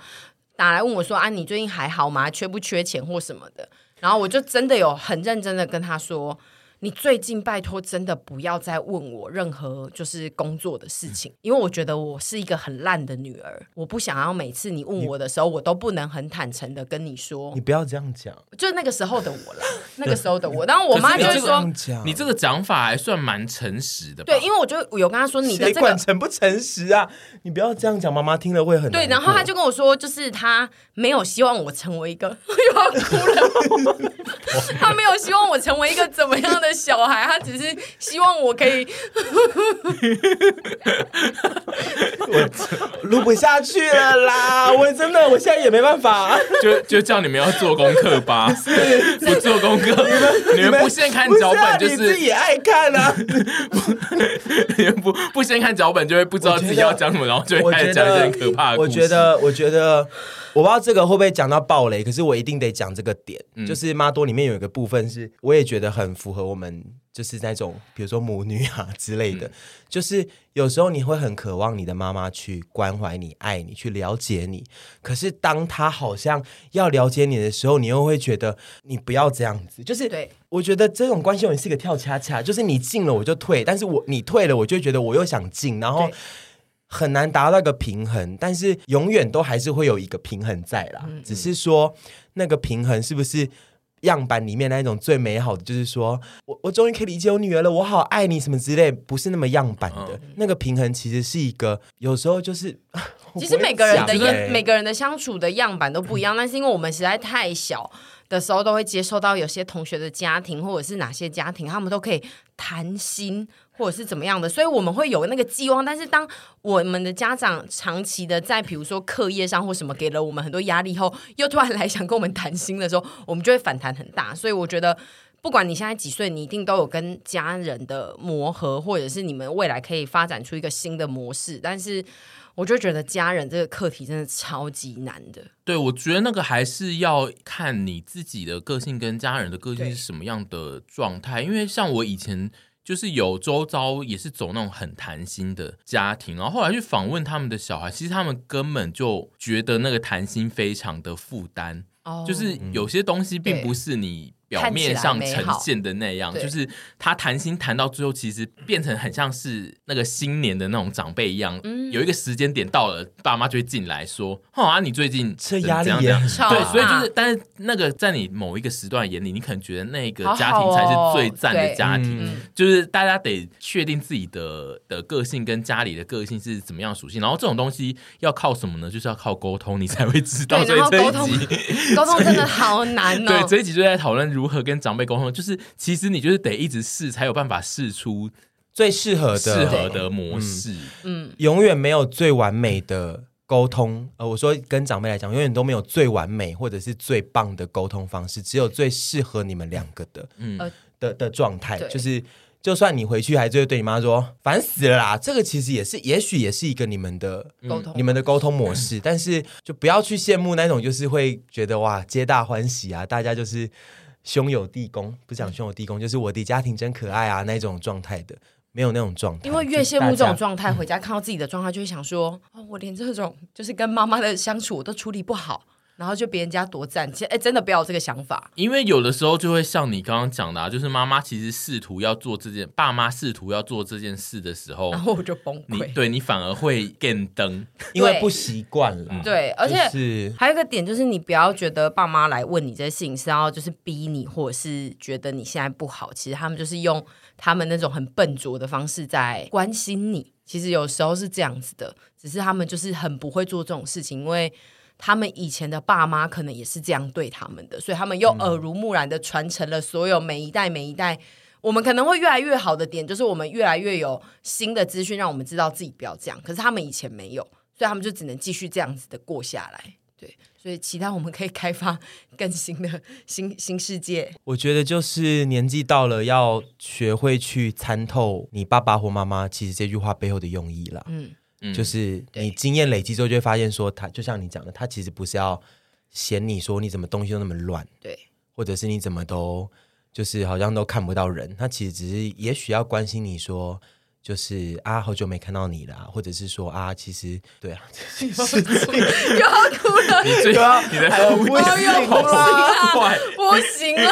C: 打来问我说啊，你最近还好吗？缺不缺钱或什么的？然后我就真的有很认真的跟他说：“你最近拜托真的不要再问我任何就是工作的事情，因为我觉得我是一个很烂的女儿，我不想要每次你问我的时候，我都不能很坦诚的跟你说。
A: 你不要这样讲，
C: 就那个时候的我啦，那个时候的我。然后我妈就会说，
B: 你这个讲法还算蛮诚实的。
C: 对，因为我就有跟她说，你的这个
A: 诚不诚实啊？你不要这样讲，妈妈听了会很
C: 对。然后她就跟我说，就是她没有希望我成为一个 又要哭了，她没有希望我成为一个怎么样的。小孩，他只是希望我可以，
A: 我录不下去了啦！我真的，我现在也没办法，
B: 就就叫你们要做功课吧，不做功课，你们你们不先看脚本，就是、啊、
A: 自己也爱看啊，
B: 你们不不先看脚本，就会不知道自己要讲什么，然后就会开始讲一些很可怕的故事。
A: 我觉得，我觉得。我不知道这个会不会讲到暴雷，可是我一定得讲这个点，嗯、就是妈多里面有一个部分是，我也觉得很符合我们，就是那种比如说母女啊之类的，嗯、就是有时候你会很渴望你的妈妈去关怀你、爱你、去了解你，可是当她好像要了解你的时候，你又会觉得你不要这样子，就是对，我觉得这种关系永远是一个跳恰恰，就是你进了我就退，但是我你退了，我就觉得我又想进，然后。很难达到一个平衡，但是永远都还是会有一个平衡在啦。嗯嗯，只是说那个平衡是不是样板里面那一种最美好的？就是说我我终于可以理解我女儿了，我好爱你什么之类，不是那么样板的。嗯、那个平衡其实是一个，有时候就是
C: 其实每个人的样，每个人的相处的样板都不一样，但是因为我们实在太小的时候，都会接受到有些同学的家庭或者是哪些家庭，他们都可以谈心。或者是怎么样的，所以我们会有那个寄望。但是当我们的家长长期的在比如说课业上或什么给了我们很多压力后，又突然来想跟我们谈心的时候，我们就会反弹很大。所以我觉得，不管你现在几岁，你一定都有跟家人的磨合，或者是你们未来可以发展出一个新的模式。但是，我就觉得家人这个课题真的超级难的。
B: 对，我觉得那个还是要看你自己的个性跟家人的个性是什么样的状态。因为像我以前。就是有周遭也是走那种很谈心的家庭，然后后来去访问他们的小孩，其实他们根本就觉得那个谈心非常的负担，oh, 就是有些东西并不是你。表面上呈现的那样，就是他谈心谈到最后，其实变成很像是那个新年的那种长辈一样。嗯，有一个时间点到了，爸妈就会进来说：“哦啊，你最近
A: 这压力也很大。”
B: 对，所以就是，但是那个在你某一个时段眼里，你可能觉得那个家庭才是最赞的家庭。就是大家得确定自己的的个性跟家里的个性是怎么样属性，然后这种东西要靠什么呢？就是要靠沟通，你才会知道。所以这一集
C: 沟通真的好难哦。
B: 对，这一集就在讨论如。如何跟长辈沟通？就是其实你就是得一直试，才有办法试出
A: 最适合的
B: 适合的模式。
C: 嗯，
A: 永远没有最完美的沟通。呃，我说跟长辈来讲，永远都没有最完美或者是最棒的沟通方式，只有最适合你们两个的，嗯的的状态。就是就算你回去，还是会对你妈说烦死了啦。这个其实也是，也许也是一个你们的沟通，你们的沟通模式。但是就不要去羡慕那种，就是会觉得哇，皆大欢喜啊，大家就是。兄友弟恭，不讲兄友弟恭，就是我的家庭真可爱啊，那种状态的，没有那种状态。
C: 因为越羡慕这种状态，回家看到自己的状态，就会想说：哦，我连这种就是跟妈妈的相处我都处理不好。然后就别人家多赞，其实哎，真的不要有这个想法。
B: 因为有的时候就会像你刚刚讲的，啊，就是妈妈其实试图要做这件，爸妈试图要做这件事的时候，
C: 然后我就崩溃。
B: 你对你反而会更灯，
A: 因为不习惯了。
C: 对，而且是还有一个点就是，你不要觉得爸妈来问你这些事情是要就是逼你，或者是觉得你现在不好。其实他们就是用他们那种很笨拙的方式在关心你。其实有时候是这样子的，只是他们就是很不会做这种事情，因为。他们以前的爸妈可能也是这样对他们的，所以他们又耳濡目染的传承了所有每一代每一代。我们可能会越来越好的点，就是我们越来越有新的资讯，让我们知道自己不要这样。可是他们以前没有，所以他们就只能继续这样子的过下来。对，所以期待我们可以开发更新的 新新世界。
A: 我觉得就是年纪到了，要学会去参透你爸爸或妈妈其实这句话背后的用意了。嗯。就是你经验累积之后，就会发现说，他就像你讲的，他其实不是要嫌你说你怎么东西都那么乱，
C: 对，
A: 或者是你怎么都就是好像都看不到人，他其实只是也许要关心你说就是啊，好久没看到你了，或者是说啊，其实对啊，
C: 又要哭了，
B: 你最
A: 对啊，
B: 你的
A: 哭
C: 又要哭了，不行了。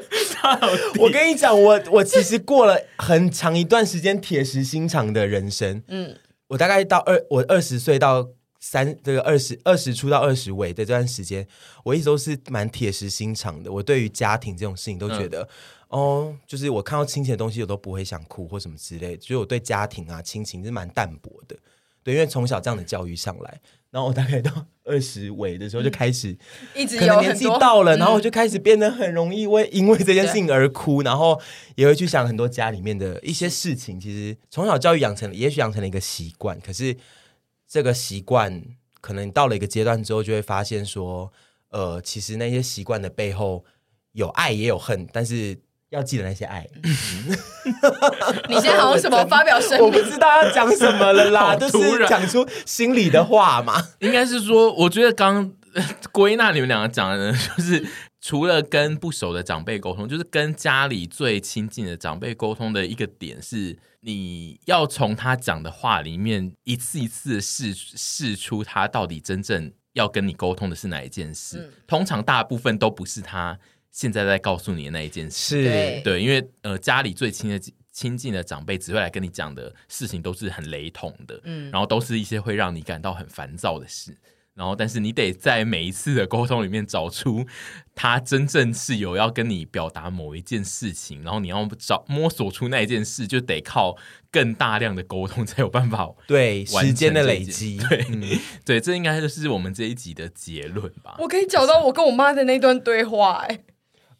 A: 我跟你讲，我我其实过了很长一段时间铁石心肠的人生。嗯，我大概到二我二十岁到三这个二十二十出到二十尾的这段时间，我一直都是蛮铁石心肠的。我对于家庭这种事情都觉得。嗯哦，就是我看到亲情的东西，我都不会想哭或什么之类的。所以我对家庭啊、亲情是蛮淡薄的。对，因为从小这样的教育上来，然后我大概到二十尾的时候就开始，
C: 一直
A: 可能年纪到了，然后我就开始变得很容易为因为这件事情而哭，然后也会去想很多家里面的一些事情。其实从小教育养成了，也许养成了一个习惯。可是这个习惯可能到了一个阶段之后，就会发现说，呃，其实那些习惯的背后有爱也有恨，但是。要记得那些爱。
C: 你现在好像什么发表声明？
A: 我不知道要讲什么了啦，就是讲出心里的话嘛。
B: 应该是说，我觉得刚归纳你们两个讲的，就是除了跟不熟的长辈沟通，就是跟家里最亲近的长辈沟通的一个点是，你要从他讲的话里面一次一次的试试出他到底真正要跟你沟通的是哪一件事。嗯、通常大部分都不是他。现在在告诉你的那一件事，
A: 是。
B: 对，因为呃，家里最亲的亲近的长辈只会来跟你讲的事情都是很雷同的，嗯，然后都是一些会让你感到很烦躁的事，然后但是你得在每一次的沟通里面找出他真正是有要跟你表达某一件事情，然后你要找摸索出那一件事，就得靠更大量的沟通才有办法
A: 对时间的累积，
B: 对、嗯、对，这应该就是我们这一集的结论吧。
C: 我可以找到我跟我妈的那段对话、欸，哎。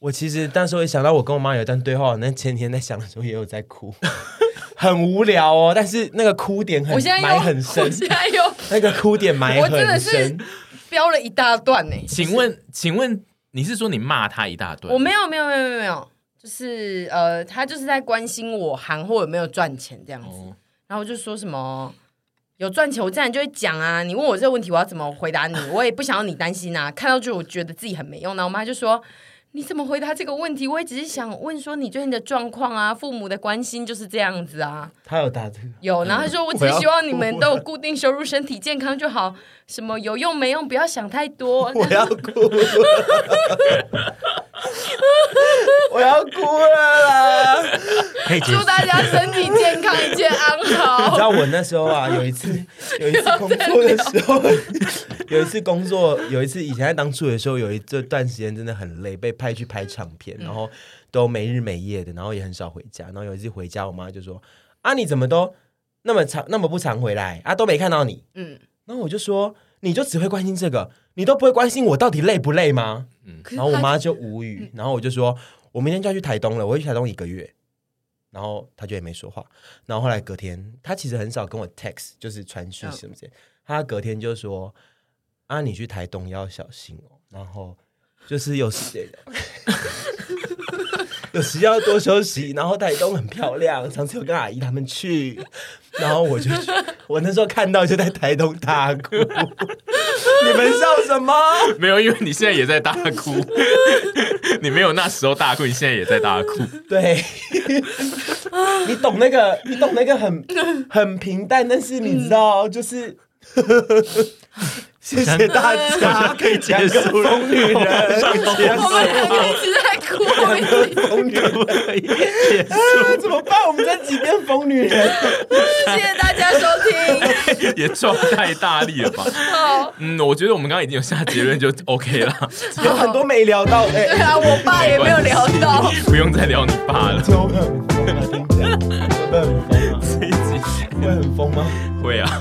A: 我其实当时我想到我跟我妈有一段对话，那前天在想的时候也有在哭，很无聊哦。但是那个哭点很埋很深，
C: 我现在有
A: 那个哭点埋很深，我真的是
C: 飙了一大段呢。
B: 请问，请问你是说你骂他一大段？
C: 我没有，没有，没有，没有，没有，就是呃，他就是在关心我韩货有没有赚钱这样子。哦、然后我就说什么有赚钱，我自然就会讲啊。你问我这个问题，我要怎么回答你？我也不想要你担心啊。看到就我觉得自己很没用，然后我妈就说。你怎么回答这个问题？我也只是想问说你最近的状况啊，父母的关心就是这样子啊。
A: 他有答这个？
C: 有，然后他说我只希望你们都有固定收入，身体健康就好。什么有用没用，不要想太多。
A: 我要哭了，我要哭了啦！
C: 祝大家身体健康，一切安好。
A: 你知道我那时候啊，有一次 有一次工作的时候，有一次工作，有一次以前在当助理的时候，有一这段时间真的很累，被派去拍唱片，然后都没日没夜的，然后也很少回家。然后有一次回家，我妈就说：“啊，你怎么都那么常那么不常回来啊？都没看到你。”嗯。然后我就说，你就只会关心这个，你都不会关心我到底累不累吗？嗯，然后我妈就无语，然后我就说，我明天就要去台东了，我会去台东一个月。然后他就也没说话。然后后来隔天，他其实很少跟我 text，就是传讯什么之类。她隔天就说，啊，你去台东要小心哦。然后就是有时 有时要多休息。然后台东很漂亮，上次有跟阿姨他们去。然后我就，我那时候看到就在台东大哭。你们笑什么？
B: 没有，因为你现在也在大哭。你没有那时候大哭，你现在也在大哭。
A: 对，你懂那个，你懂那个很很平淡，但是你知道，就是。谢谢大家，可以结束了。疯女人，
C: 我们两个一直在哭，
A: 疯女人结束，怎么办？我们这几遍疯女人？
C: 谢谢大家收听，
B: 也撞太大力了吧？嗯，我觉得我们刚刚已经有下结论，就 OK 了。
A: 有很多没聊到，
C: 对啊，我爸也没有聊到，
B: 不用再聊你爸了。
A: 会很疯吗？听起来会很疯吗？这一集会很疯吗？
B: 会啊。